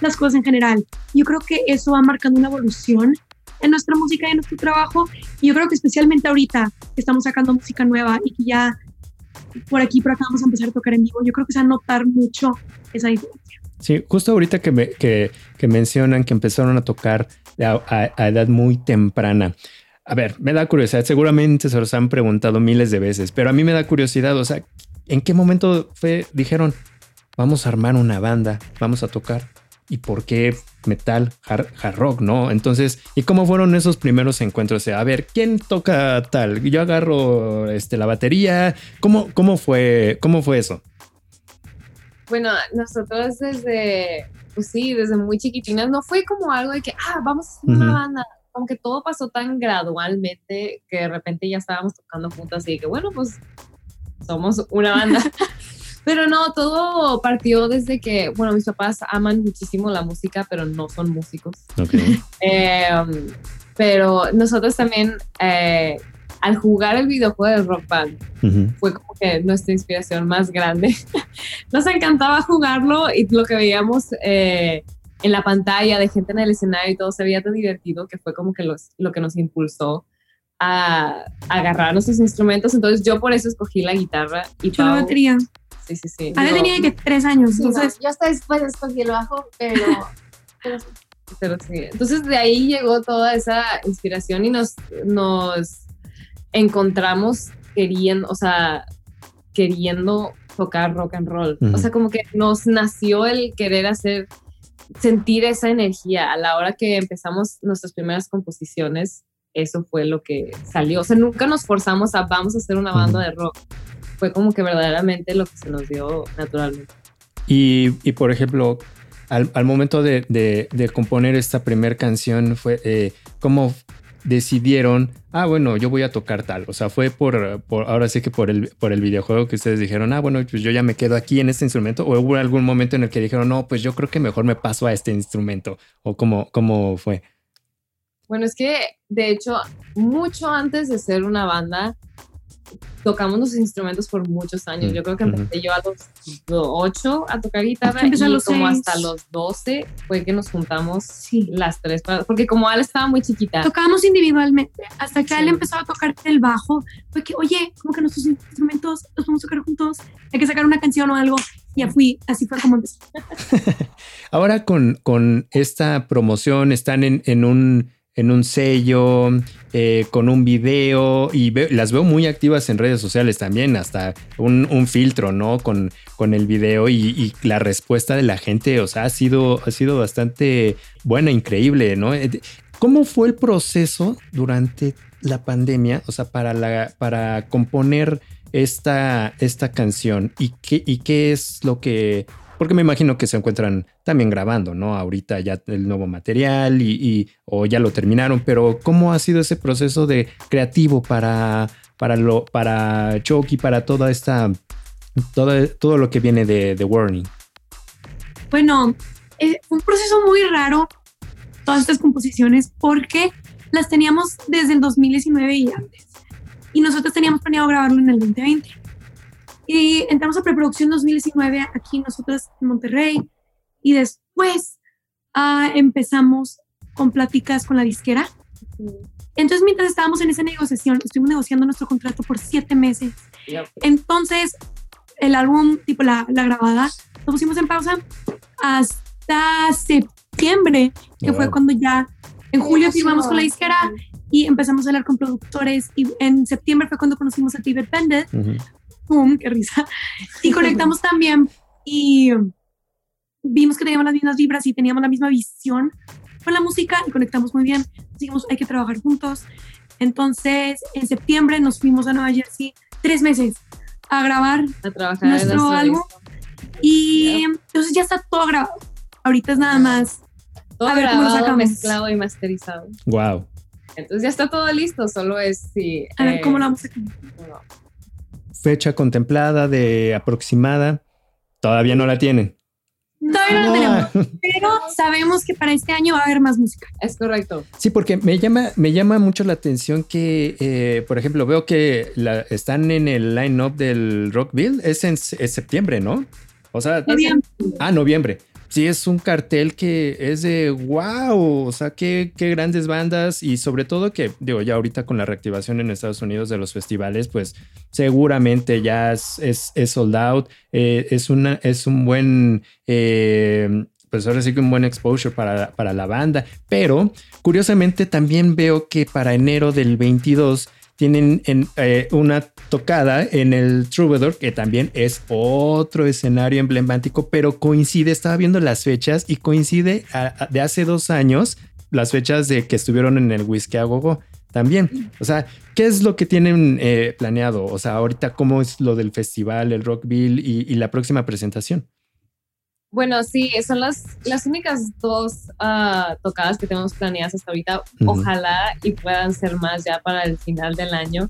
las cosas en general. Yo creo que eso va marcando una evolución en nuestra música y en nuestro trabajo. Y yo creo que especialmente ahorita que estamos sacando música nueva y que ya por aquí, por acá vamos a empezar a tocar en vivo, yo creo que se va a notar mucho esa diferencia. Sí, justo ahorita que, me- que, que mencionan que empezaron a tocar a, a- a edad muy temprana. A ver, me da curiosidad, seguramente se los han preguntado miles de veces, pero a mí me da curiosidad, o sea, ¿en qué momento fue, dijeron, vamos a armar una banda, vamos a tocar? ¿Y por qué metal, hard, hard rock, no? Entonces, ¿y cómo fueron esos primeros encuentros? O sea, a ver, ¿quién toca tal? Yo agarro este, la batería. ¿Cómo, cómo, fue, ¿Cómo fue eso? Bueno, nosotros desde, pues sí, desde muy chiquitinas, no fue como algo de que, ah, vamos a hacer una banda. Como que todo pasó tan gradualmente que de repente ya estábamos tocando juntas y que, bueno, pues somos una banda. [LAUGHS] [LAUGHS] pero no, todo partió desde que, bueno, mis papás aman muchísimo la música, pero no son músicos. Ok. [LAUGHS] Eh, pero nosotros también, eh, al jugar el videojuego de Rock Band, Ujú. fue como que nuestra inspiración más grande. Nos encantaba jugarlo y lo que veíamos eh, en la pantalla de gente en el escenario y todo se veía tan divertido que fue como que los, lo que nos impulsó a, a agarrar nuestros instrumentos. Entonces yo por eso escogí la guitarra y Yo la batería. Sí, sí, sí. Digo, tenía que tres años, Sí, no, entonces yo hasta después escogí el bajo, pero, [LAUGHS] pero sí. pero sí. Entonces de ahí llegó toda esa inspiración y nos, nos encontramos queriendo, o sea, queriendo tocar rock and roll. O sea, como que nos nació el querer hacer, sentir esa energía a la hora que empezamos nuestras primeras composiciones. Eso fue lo que salió. O sea, nunca nos forzamos a vamos a hacer una banda de rock. Fue como que verdaderamente lo que se nos dio naturalmente. Y, y, por ejemplo, al, al momento de, de- de componer esta primera canción, fue eh, cómo decidieron, ah, bueno, yo voy a tocar tal. O sea, fue por, por ahora sí que por el, por el videojuego que ustedes dijeron, ah, bueno, pues yo ya me quedo aquí en este instrumento. O hubo algún momento en el que dijeron, no, pues yo creo que mejor me paso a este instrumento. O cómo, cómo fue. Bueno, es que de hecho, mucho antes de ser una banda, tocamos los instrumentos por muchos años. Yo creo que empecé yo a los 8 a tocar guitarra empecé a y los como seis. hasta los 12 fue que nos juntamos sí. las tres, para- porque como Ale estaba muy chiquita. Tocábamos individualmente, hasta que Sí. él empezó a tocar el bajo, fue que, oye, como que nuestros instrumentos los podemos tocar juntos, hay que sacar una canción o algo. Ya fui, así fue como empezó. [LAUGHS] Ahora con, con esta promoción están en, en un, en un sello, eh, con un video y las veo muy activas en redes sociales también, hasta un, filtro, ¿no? Con, con el video y, la respuesta de la gente, o sea, ha sido, ha sido bastante buena, increíble, ¿no? Eh, ¿Cómo fue el proceso durante la pandemia, o sea, para, para componer esta, esta canción y qué, y qué es lo que porque me imagino que se encuentran también grabando, ¿no? Ahorita ya el nuevo material y, o ya lo terminaron, pero ¿cómo ha sido ese proceso de creativo para, para lo, para Chucky, para toda esta, todo, todo lo que viene de, de Warning? Bueno, eh, un proceso muy raro, todas estas composiciones, porque las teníamos desde el 2019 y antes. Y nosotros teníamos planeado grabarlo en el 2020. Y entramos a preproducción 2019 aquí nosotros en Monterrey. Y después ah, empezamos con pláticas con la disquera. Entonces, mientras estábamos en esa negociación, estuvimos negociando nuestro contrato por siete meses. Yep. Entonces, el álbum, tipo la, la grabada, lo pusimos en pausa hasta septiembre, que fue Wow. cuando ya en julio firmamos con la disquera y empezamos a hablar con productores. Y en septiembre fue cuando conocimos a Tibet Bandit. Ujú. ¡Pum! ¡Qué risa! Y conectamos también y vimos que teníamos las mismas vibras y teníamos la misma visión con la música y conectamos muy bien. Dijimos, hay que trabajar juntos. Entonces, en septiembre nos fuimos a Nueva Jersey tres meses a grabar A trabajar en nuestro álbum. y entonces ya está todo grabado. Ahorita es nada más. Todo A ver cómo lo grabado, sacamos. mezclado y masterizado. Wow. Entonces ya está todo listo, solo es si... A ver eh, cómo lo vamos a no. Fecha contemplada de aproximada, todavía no la tienen. Todavía no la tenemos, pero sabemos que para este año va a haber más música. Es correcto. Sí, porque me llama, me llama mucho la atención que, eh, por ejemplo, veo que la- están en el line-up del Rockville. Es en es septiembre, ¿no? O sea, Noviembre. ah, noviembre. Sí, es un cartel que es de wow. O sea, qué, qué grandes bandas. Y sobre todo que, digo, ya ahorita con la reactivación en Estados Unidos de los festivales, pues seguramente ya es, es, es sold out. Eh, es, una, es un buen. eh, pues ahora sí que un buen exposure para, para la banda. Pero curiosamente también veo que para enero del 22 tienen en, eh, una tocada en el Troubadour, que también es otro escenario emblemático, pero coincide, estaba viendo las fechas y coincide de hace dos años las fechas de que estuvieron en el Whisky a Gogo también. O sea, ¿qué es lo que tienen eh, planeado? O sea, ahorita cómo es lo del festival, el Rockville y, y la próxima presentación. Bueno, sí, son las, las únicas dos ah, tocadas que tenemos planeadas hasta ahorita. Ojalá y puedan ser más ya para el final del año.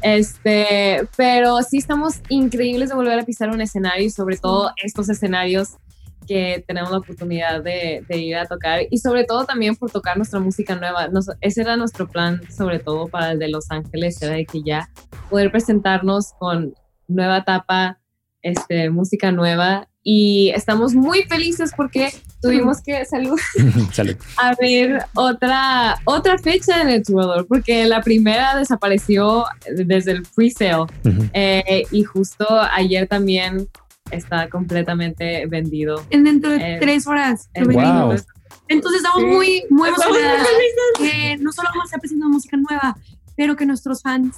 Este, pero sí estamos increíbles de volver a pisar un escenario y sobre todo estos escenarios que tenemos la oportunidad de, de ir a tocar y sobre todo también por tocar nuestra música nueva. Nos- ese era nuestro plan, sobre todo para el de Los Ángeles, era de que ya poder presentarnos con nueva etapa, este, música nueva y estamos muy felices porque tuvimos que [LAUGHS] salud, Salud. [LAUGHS] a ver otra, otra fecha en el Troubadour porque la primera desapareció desde el pre-sale Ujú. eh, y justo ayer también está completamente vendido. En dentro de Eh, tres horas. lo. Wow. Entonces estamos Sí. muy, muy emocionadas que no solo vamos a estar presentando música nueva, pero que nuestros fans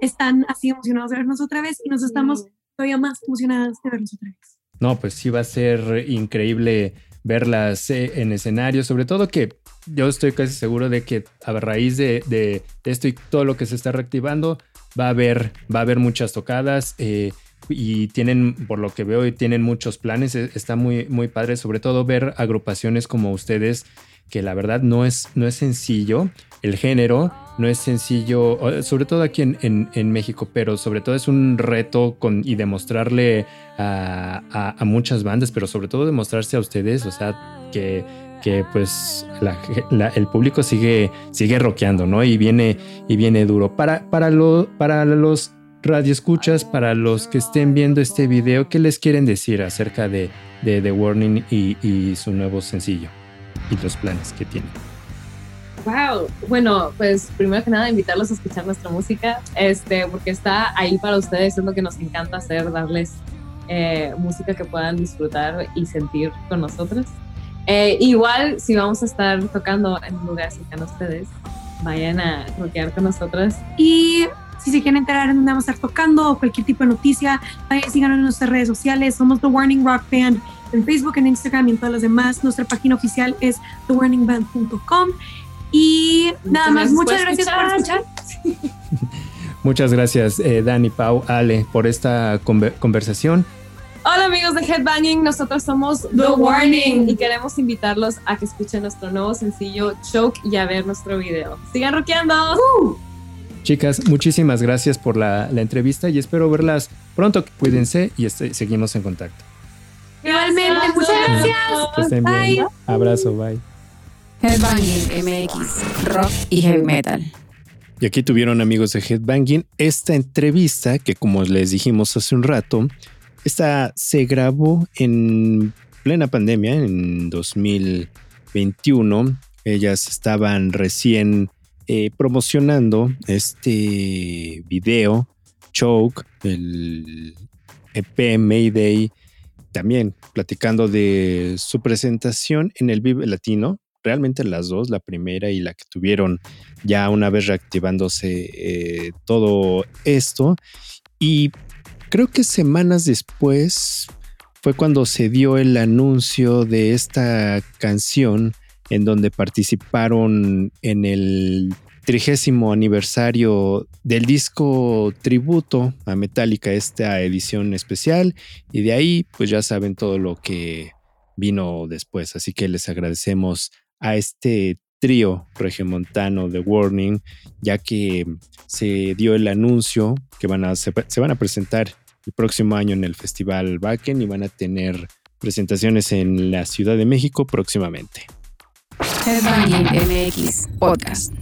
están así emocionados de vernos otra vez y nos estamos todavía más emocionadas de vernos otra vez. No, pues sí va a ser increíble verlas eh, en escenario, sobre todo que yo estoy casi seguro de que a raíz de, de esto y todo lo que se está reactivando, va a haber, va a haber muchas tocadas eh, y tienen, por lo que veo, y tienen muchos planes. Eh, Está muy, muy padre, sobre todo ver agrupaciones como ustedes, que la verdad no es, no es sencillo. El género no es sencillo, sobre todo aquí en, en- México, pero sobre todo es un reto con, y demostrarle a, a- muchas bandas, pero sobre todo demostrarse a ustedes, o sea, que, que pues la- el público sigue, sigue rockeando, ¿no? Y viene, y viene duro. Para, para, lo, para los radioescuchas, para los que estén viendo este video, ¿qué les quieren decir acerca de, de The Warning y, y su nuevo sencillo y los planes que tienen? Wow, bueno, pues primero que nada invitarlos a escuchar nuestra música, este, porque está ahí para ustedes, es lo que nos encanta hacer, darles eh, música que puedan disfrutar y sentir con nosotros. Eh, igual, si vamos a estar tocando en un lugar cercano a ustedes, vayan a rockear con nosotras. Y si se quieren enterar en dónde vamos a estar tocando o cualquier tipo de noticia, vayan síganos en nuestras redes sociales. Somos The Warning Rock Band en Facebook, en Instagram y en todas las demás. Nuestra página oficial es thewarningband.com. Y nada más, muchas gracias por escuchar. [LAUGHS] Muchas gracias, eh, Dani, Pau, Ale, por esta conver- conversación. Hola amigos de Headbanging, nosotros somos The, Warning. y queremos invitarlos a que escuchen nuestro nuevo sencillo Choke y a ver nuestro video. Sigan rockeando. Chicas, muchísimas gracias por la, la entrevista y espero verlas pronto. Cuídense y este- seguimos en contacto. Igualmente, muchas gracias. Que estén bien. Bye. Abrazo, bye. Headbanging MX, rock y heavy metal. Y aquí tuvieron amigos de Headbanging esta entrevista que como les dijimos hace un rato, esta se grabó en plena pandemia en 2021. Ellas estaban recién eh, promocionando este video, Choke, el EP Mayday, también platicando de su presentación en el Vive Latino. Realmente las dos, la primera y la que tuvieron ya una vez reactivándose eh, todo esto. Y creo que semanas después fue cuando se dio el anuncio de esta canción en donde participaron en el trigésimo aniversario del disco tributo a Metallica, esta edición especial. Y de ahí, pues ya saben todo lo que vino después. Así que les agradecemos a este trío regiomontano de Warning, ya que se dio el anuncio que van a, se, se van a presentar el próximo año en el Festival Backen y van a tener presentaciones en la Ciudad de México próximamente. Headbanging MX Podcast.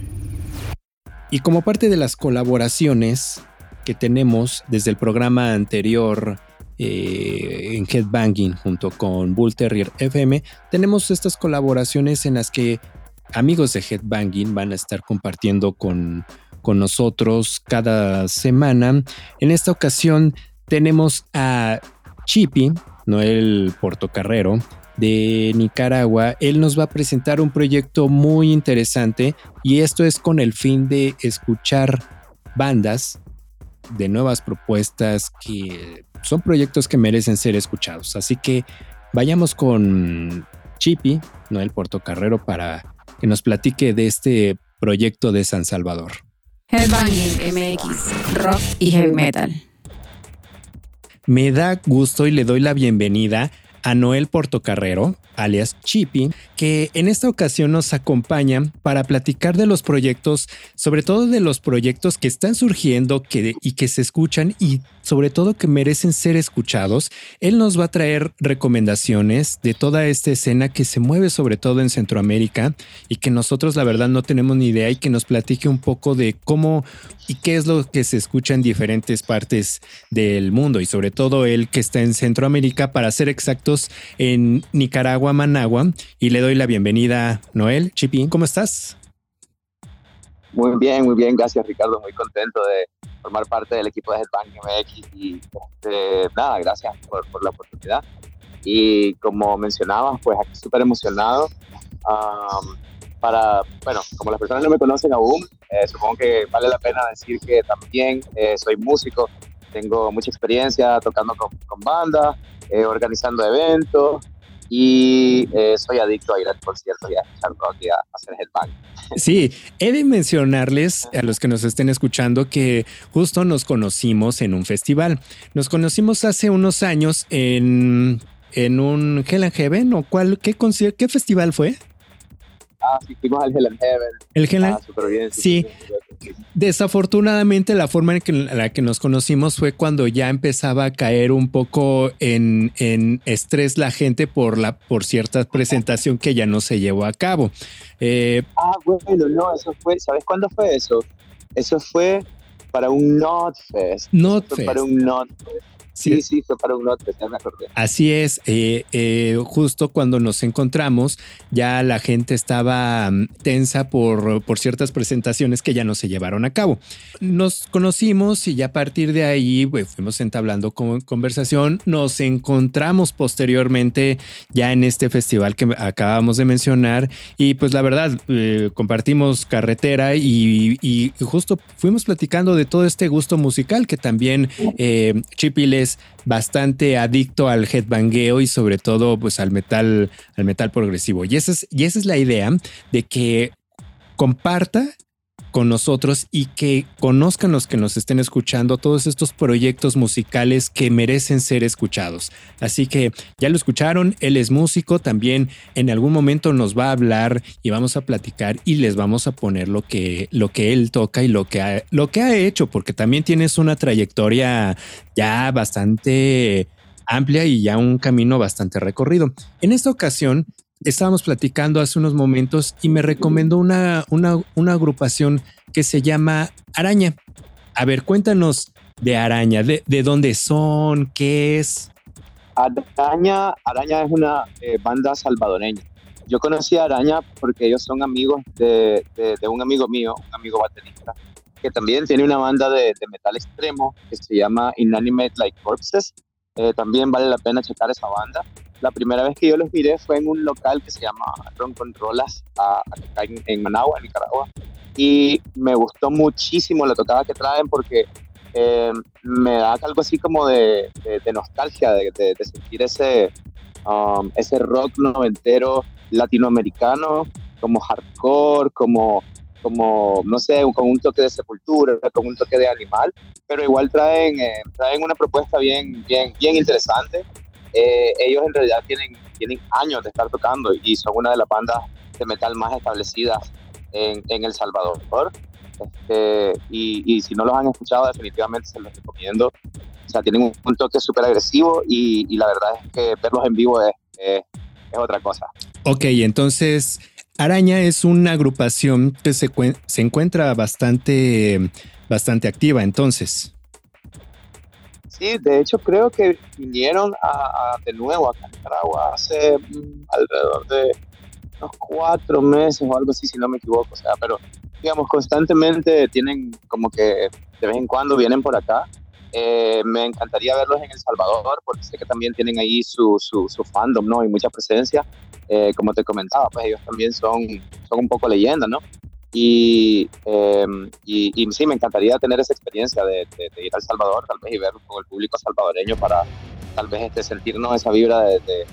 Y como parte de las colaboraciones que tenemos desde el programa anterior eh, en Headbanging junto con Bull Terrier FM, tenemos estas colaboraciones en las que amigos de Headbanging van a estar compartiendo con, con nosotros cada semana. En esta ocasión tenemos a Chippy, Noel Portocarrero, de Nicaragua. Él nos va a presentar un proyecto muy interesante y esto es con el fin de escuchar bandas de nuevas propuestas que son proyectos que merecen ser escuchados. Así que vayamos con Chippy, Noel Portocarrero, para que nos platique de este proyecto de San Salvador. Headbanging MX, rock y heavy metal. Me da gusto y le doy la bienvenida a Noel Portocarrero, alias Chippy, que en esta ocasión nos acompaña para platicar de los proyectos, sobre todo de los proyectos que están surgiendo y que se escuchan y sobre todo que merecen ser escuchados. Él nos va a traer recomendaciones de toda esta escena que se mueve sobre todo en Centroamérica y que nosotros la verdad no tenemos ni idea y que nos platique un poco de cómo y qué es lo que se escucha en diferentes partes del mundo y sobre todo él que está en Centroamérica para ser en Nicaragua, Managua y le doy la bienvenida Noel Chipín, ¿cómo estás? Muy bien, muy bien, gracias Ricardo, muy contento de formar parte del equipo de Headbang MX y este, nada, gracias por, por, la oportunidad. Y como mencionabas, pues aquí súper emocionado. Um, para, bueno, como las personas no me conocen aún, eh, supongo que vale la pena decir que también eh, soy músico, tengo mucha experiencia tocando con, con bandas, eh, organizando eventos, y eh, soy adicto a ir al concierto y a escuchar rock y a hacer headbang. Sí, he de mencionarles a los que nos estén escuchando que justo nos conocimos en un festival. Nos conocimos hace unos años en, en un Hell and Heaven o cuál, qué, qué festival fue? Ah, sí, fuimos al Hell and Heaven. El Hell and... Ah, bien, sí. Desafortunadamente la forma en, que, la que nos conocimos fue cuando ya empezaba a caer un poco en, en estrés la gente por, la, por cierta presentación que ya no se llevó a cabo. Eh, ah, bueno, no, eso fue, ¿sabes cuándo fue eso? Eso fue para un Notfest. Notfest. Para un Notfest. Sí, sí, fue para un lote, ya me acordé. Así es, eh, eh, justo cuando nos encontramos, ya la gente estaba mm, tensa por, por ciertas presentaciones que ya no se llevaron a cabo. Nos conocimos y ya a partir de ahí pues, fuimos entablando conversación. Nos encontramos posteriormente ya en este festival que acabamos de mencionar y pues la verdad eh, compartimos carretera y, y, justo fuimos platicando de todo este gusto musical que también eh, Bastante adicto al headbangueo y sobre todo pues al metal, al metal progresivo. Y esa es, y esa es la idea de que comparta con nosotros y que conozcan los que nos estén escuchando todos estos proyectos musicales que merecen ser escuchados. Así que ya lo escucharon, él es músico, también en algún momento nos va a hablar y vamos a platicar y les vamos a poner lo que, lo que él toca y lo que, lo que ha hecho, porque también tienes una trayectoria ya bastante amplia y ya un camino bastante recorrido. En esta ocasión estábamos platicando hace unos momentos y me recomendó una, una, agrupación que se llama Araña. A ver, cuéntanos de Araña, de, dónde son, qué es. Araña, Araña es una eh, banda salvadoreña. Yo conocí a Araña porque ellos son amigos de, un amigo mío, un amigo baterista, que también tiene una banda de, metal extremo que se llama Inanimate Like Corpses. Eh, también vale la pena checar esa banda. La primera vez que yo los miré fue en un local que se llama Ron Controlas, acá en, Managua, Nicaragua. Y me gustó muchísimo la tocada que traen porque eh, me da algo así como de, nostalgia, de, sentir ese, um, ese rock noventero latinoamericano, como hardcore, como, como, no sé, con un toque de sepultura, con un toque de animal, pero igual traen, eh, traen una propuesta bien, bien, bien interesante eh, ellos en realidad tienen, tienen años de estar tocando y son una de las bandas de metal más establecidas en, en El Salvador. Este, y, y, si no los han escuchado, definitivamente se los recomiendo. O sea, tienen un, toque súper agresivo y, la verdad es que verlos en vivo es, es, otra cosa. Ok, entonces Araña es una agrupación que se, se encuentra bastante, bastante activa entonces. Sí, de hecho creo que vinieron a, de nuevo a Nicaragua hace mm, alrededor de unos cuatro meses o algo así, si no me equivoco. O sea, pero digamos, constantemente tienen como que de vez en cuando vienen por acá. Eh, me encantaría verlos en El Salvador porque sé que también tienen ahí su, su, su fandom, ¿no? Y mucha presencia. Eh, como te comentaba, pues ellos también son, son un poco leyenda, ¿no? Y, em, y, y, sí, me encantaría tener esa experiencia de, ir al Salvador, tal vez, y ver con el público salvadoreño para tal vez este, sentirnos esa vibra de,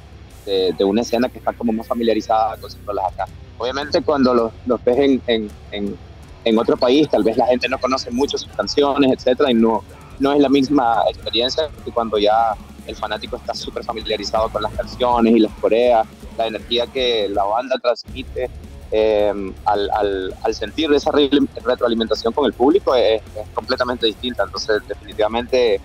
de, una escena que está como más familiarizada con las acá. Obviamente cuando los, los ves en, en, en, otro país, tal vez la gente no conoce mucho sus canciones, etcétera, y no, no es la misma experiencia que cuando ya el fanático está súper familiarizado con las canciones y las coreas, la energía que la banda transmite Em, al, al, al, sentir esa retroalimentación con el público es, completamente distinta. Entonces, definitivamente,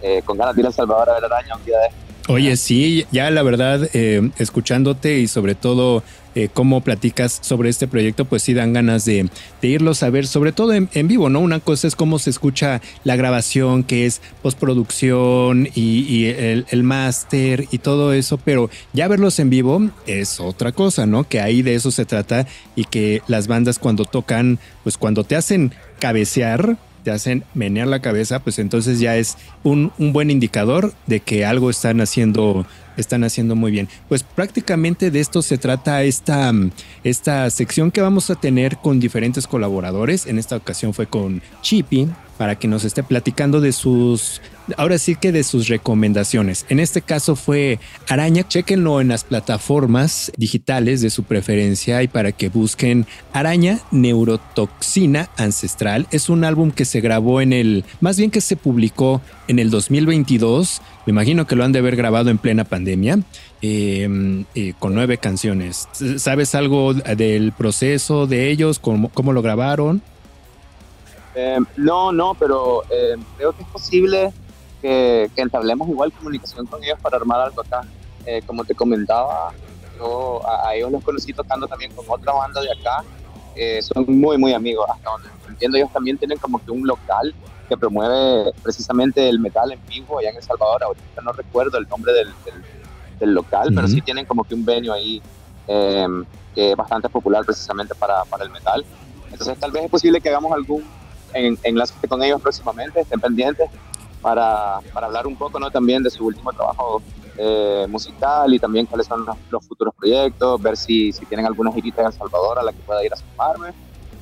eh, con ganas de ir a Salvador a ver araña un día de Oye, sí, ya la verdad, eh, escuchándote y sobre todo eh, cómo platicas sobre este proyecto, pues sí dan ganas de, irlos a ver, sobre todo en, vivo, ¿no? Una cosa es cómo se escucha la grabación, que es postproducción y, el, el máster y todo eso, pero ya verlos en vivo es otra cosa, ¿no? Que ahí de eso se trata y que las bandas cuando tocan, pues cuando te hacen cabecear, te hacen menear la cabeza, pues entonces ya es un, un, buen indicador de que algo están haciendo, están haciendo muy bien. Pues prácticamente de esto se trata esta, esta sección que vamos a tener con diferentes colaboradores. En esta ocasión fue con Chippy, para que nos esté platicando de sus, ahora sí que de sus recomendaciones. En este caso fue Araña, chequenlo en las plataformas digitales de su preferencia y para que busquen Araña Neurotoxina Ancestral. Es un álbum que se grabó en el, más bien que se publicó en el 2022. Me imagino que lo han de haber grabado en plena pandemia. Em, eh, con nueve canciones. ¿Sabes algo del proceso de ellos? ¿Cómo, cómo lo grabaron? Eh, no, no, pero eh, creo que es posible que, entablemos igual comunicación con ellos para armar algo acá. Eh, como te comentaba, yo a, ellos los conocí tocando también con otra banda de acá. son muy, muy amigos. Hasta donde entiendo, ellos también tienen como que un local que promueve precisamente el metal en vivo allá en El Salvador. Ahorita no recuerdo el nombre del, del, local, pero sí tienen como que un venue ahí que es bastante popular precisamente para, para el metal. Entonces tal vez es posible que hagamos algún en, enlace con ellos próximamente, estén pendientes para, para, hablar un poco ¿no? también de su último trabajo eh, musical y también cuáles son los, futuros proyectos, ver si, si tienen alguna girita en El Salvador a la que pueda ir a sumarme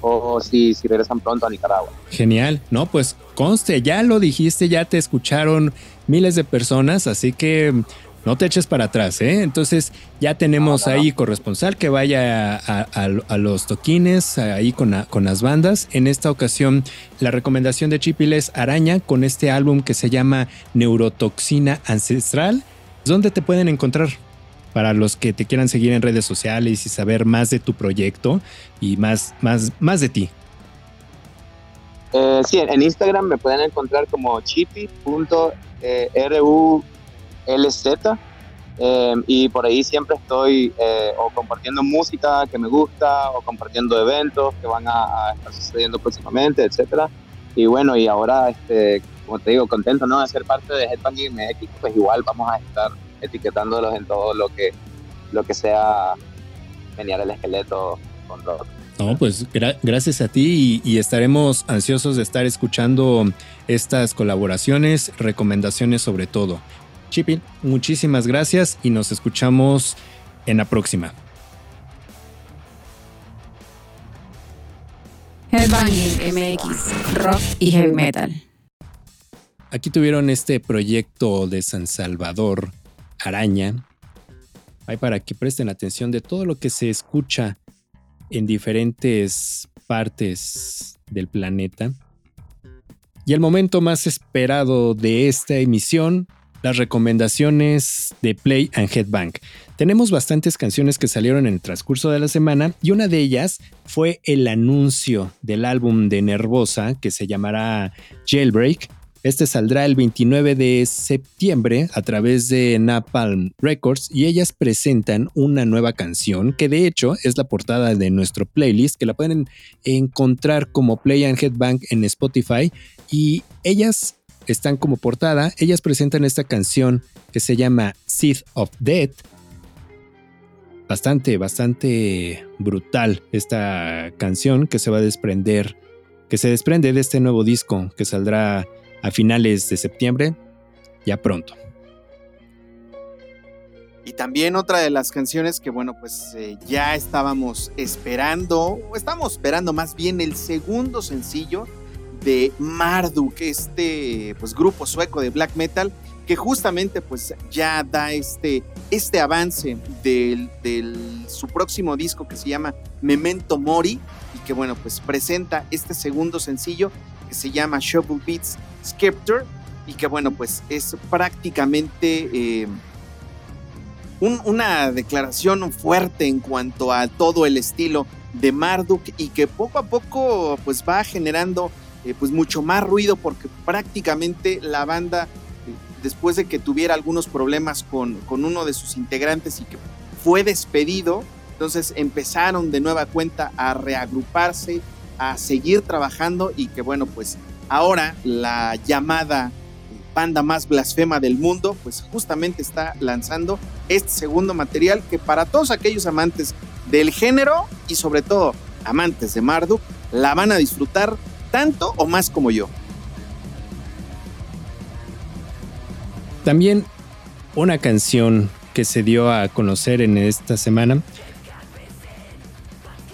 o si, si regresan pronto a Nicaragua. Genial, no, pues conste, ya lo dijiste, ya te escucharon miles de personas, así que no te eches para atrás, ¿eh? Entonces ya tenemos ahí corresponsal que vaya a, los toquines, ahí con, con, las bandas. En esta ocasión, la recomendación de Chipiles Araña con este álbum que se llama Neurotoxina Ancestral. ¿Dónde te pueden encontrar? Para los que te quieran seguir en redes sociales y saber más de tu proyecto y más, más, más de ti. Eh, sí, en Instagram me pueden encontrar como chipi.ru LZ. Eh, y por ahí siempre estoy eh, o compartiendo música que me gusta o compartiendo eventos que van a, estar sucediendo próximamente, etcétera. Y bueno, y ahora, este, como te digo, contento ¿no? de ser parte de Headbanging MX, pues igual vamos a estar etiquetándolos en todo lo que, lo que sea menear el esqueleto con rock. No, pues gracias a ti y, estaremos ansiosos de estar escuchando estas colaboraciones, recomendaciones sobre todo. Chipi, muchísimas gracias y nos escuchamos en la próxima. Headbanging MX, rock y heavy metal. Aquí tuvieron este proyecto de San Salvador, Araña. Hay para que presten atención de todo lo que se escucha en diferentes partes del planeta. Y el momento más esperado de esta emisión las recomendaciones de Play and Headbang. Tenemos bastantes canciones que salieron en el transcurso de la semana y una de ellas fue el anuncio del álbum de Nervosa que se llamará Jailbreak. Este saldrá el 29 de septiembre a través de Napalm Records y ellas presentan una nueva canción que de hecho es la portada de nuestro playlist que la pueden encontrar como Play and Headbang en Spotify y ellas están como portada, ellas presentan esta canción que se llama Seed of Death. Bastante, bastante brutal esta canción que se va a desprender, que se desprende de este nuevo disco que saldrá a finales de septiembre, ya pronto. Y también otra de las canciones que, bueno, pues eh, ya estábamos esperando, o estamos esperando más bien el segundo sencillo de Marduk, este pues, grupo sueco de black metal, que justamente pues ya da este, este avance de su próximo disco que se llama Memento Mori y que bueno pues presenta este segundo sencillo que se llama Shovel Beats Scepter y que bueno, pues es prácticamente eh, una declaración fuerte en cuanto a todo el estilo de Marduk y que poco a poco pues va generando eh, pues mucho más ruido porque prácticamente la banda eh, después de que tuviera algunos problemas con, con uno de sus integrantes y que fue despedido, entonces empezaron de nueva cuenta a reagruparse, a seguir trabajando y que bueno, pues ahora la llamada banda más blasfema del mundo, pues justamente está lanzando este segundo material que para todos aquellos amantes del género y sobre todo amantes de Marduk, la van a disfrutar tanto o más como yo. También una canción que se dio a conocer en esta semana.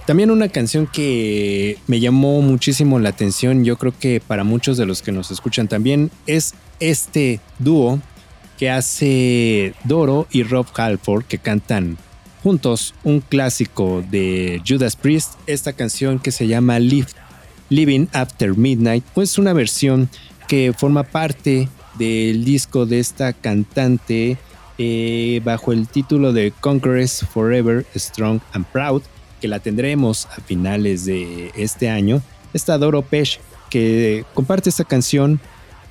También una canción que me llamó muchísimo la atención, yo creo que para muchos de los que nos escuchan también, es este dúo que hace Doro y Rob Halford que cantan juntos un clásico de Judas Priest, esta canción que se llama Living After Midnight, pues una versión que forma parte del disco de esta cantante eh, bajo el título de Conquerors Forever Strong and Proud que la tendremos a finales de este año, está Doro Pesh, que comparte esta canción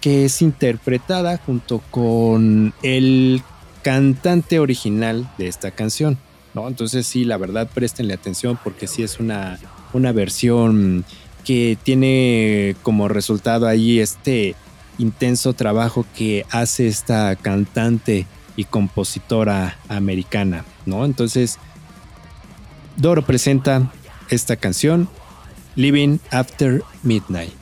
que es interpretada junto con el cantante original de esta canción. ¿no? Entonces sí, la verdad, préstenle atención porque sí es una, una versión que tiene como resultado ahí este intenso trabajo que hace esta cantante y compositora americana, ¿no? Entonces, Doro presenta esta canción, Living After Midnight.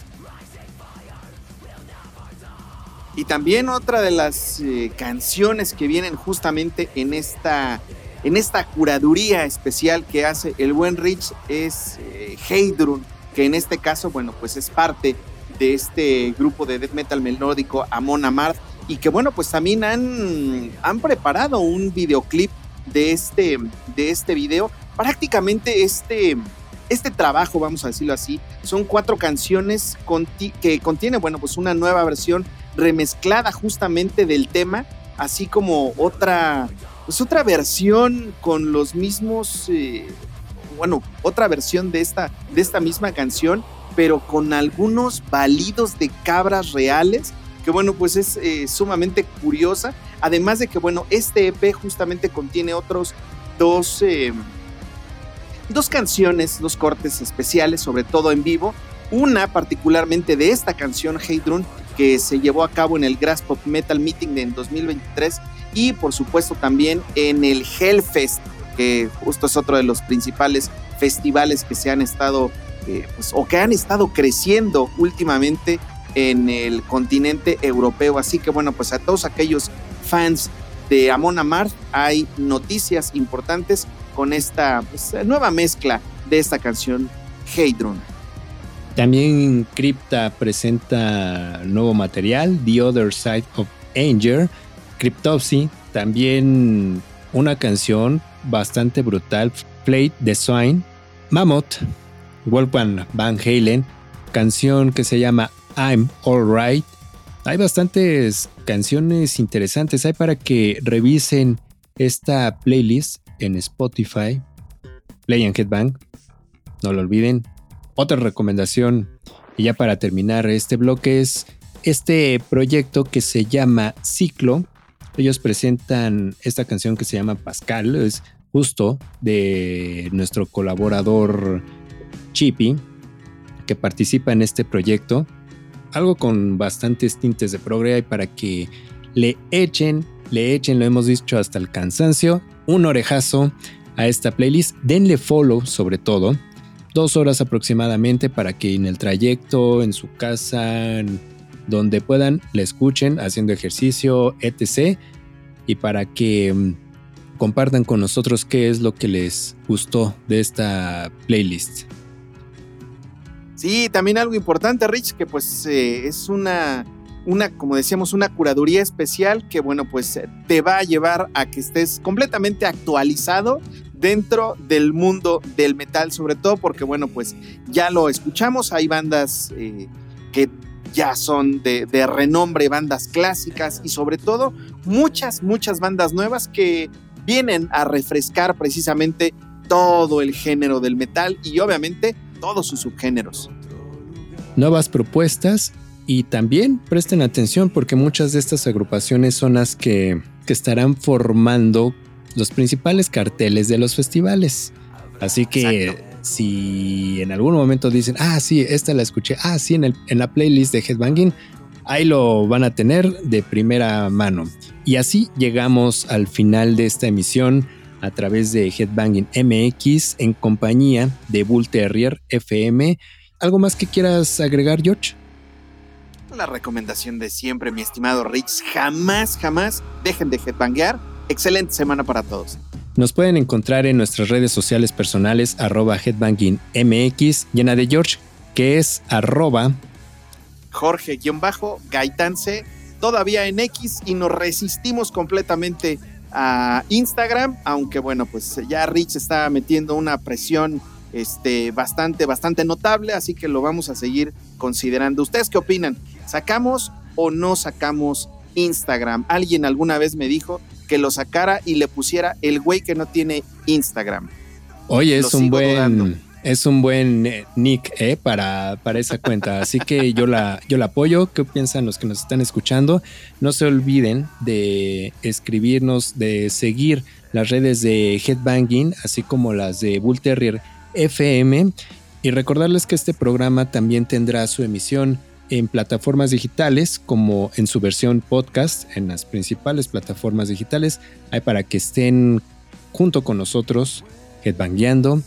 Y también otra de las eh, canciones que vienen justamente en esta, en esta curaduría especial que hace el buen Rich es eh, Heidrun, que en este caso, bueno, pues es parte de este grupo de death metal melódico Amon Amarth y que bueno, pues también han, preparado un videoclip de este, de este video. Prácticamente este, este trabajo, vamos a decirlo así, son cuatro canciones que contiene, bueno, pues una nueva versión remezclada justamente del tema, así como otra, pues otra versión con los mismos, eh, bueno, otra versión de esta, de esta misma canción, pero con algunos balidos de cabras reales, que bueno, pues es eh, sumamente curiosa, además de que, bueno, este EP justamente contiene otros dos... Eh, dos canciones, dos cortes especiales, sobre todo en vivo. Una particularmente de esta canción, Heydrun, que se llevó a cabo en el Grass Pop Metal Meeting en 2023 y por supuesto también en el Hellfest, que justo es otro de los principales festivales que se han estado eh, pues, o que han estado creciendo últimamente en el continente europeo. Así que bueno, pues a todos aquellos fans de Amon Amar hay noticias importantes con esta pues, nueva mezcla de esta canción Heydrun. También Crypta presenta nuevo material, The Other Side of Anger, Cryptopsy, también una canción bastante brutal, Play the Swine, Mammoth, Wolfgang Van Halen, canción que se llama I'm Alright. Hay bastantes canciones interesantes, hay para que revisen esta playlist en Spotify, Play and Headbang. No lo olviden. Otra recomendación, y ya para terminar este bloque, es este proyecto que se llama Ciclo. Ellos presentan esta canción que se llama Pascal, es justo de nuestro colaborador Chippy, que participa en este proyecto. Algo con bastantes tintes de progre para que le echen, le echen, lo hemos dicho hasta el cansancio, un orejazo a esta playlist. Denle follow sobre todo. Dos horas aproximadamente para que en el trayecto, en su casa, donde puedan, le escuchen haciendo ejercicio, etc. Y para que mm, compartan con nosotros qué es lo que les gustó de esta playlist. Sí, también algo importante, Rich, que pues eh, es una, una, como decíamos, una curaduría especial que, bueno, pues te va a llevar a que estés completamente actualizado dentro del mundo del metal, sobre todo porque, bueno, pues ya lo escuchamos, hay bandas eh, ya son de, de, renombre, bandas clásicas y sobre todo muchas, muchas bandas nuevas que vienen a refrescar precisamente todo el género del metal y obviamente todos sus subgéneros. Nuevas propuestas y también presten atención porque muchas de estas agrupaciones son las que, que estarán formando los principales carteles de los festivales. Así que Exacto. Si en algún momento dicen, ah, sí, esta la escuché, ah, sí, en, la playlist de Headbanging, ahí lo van a tener de primera mano. Y así llegamos al final de esta emisión a través de Headbanging MX en compañía de Bull Terrier FM. ¿Algo más que quieras agregar, George? La recomendación de siempre, mi estimado Rich, jamás, jamás dejen de headbanguear. Excelente semana para todos. Nos pueden encontrar en nuestras redes sociales personales arroba headbangingmx, llena de George, que es arroba Jorge-Gaitance, todavía en X y nos resistimos completamente a Instagram, aunque bueno, pues ya Rich está metiendo una presión este, bastante, bastante notable, así que lo vamos a seguir considerando. ¿Ustedes qué opinan? ¿Sacamos o no sacamos Instagram? Alguien alguna vez me dijo que lo sacara y le pusiera el güey que no tiene Instagram. Oye, es un buen... Dudando. Es un buen nick eh, para, para esa cuenta, así que yo la, yo la apoyo. ¿Qué piensan los que nos están escuchando? No se olviden de escribirnos, de seguir las redes de Headbanging, así como las de Bull Terrier FM. Y recordarles que este programa también tendrá su emisión en plataformas digitales, como en su versión podcast, en las principales plataformas digitales. Hay para que estén junto con nosotros, headbangueando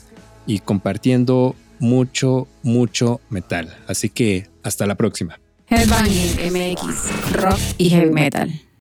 y compartiendo mucho, mucho metal. Así que hasta la próxima. Headbanging MX, rock y heavy metal.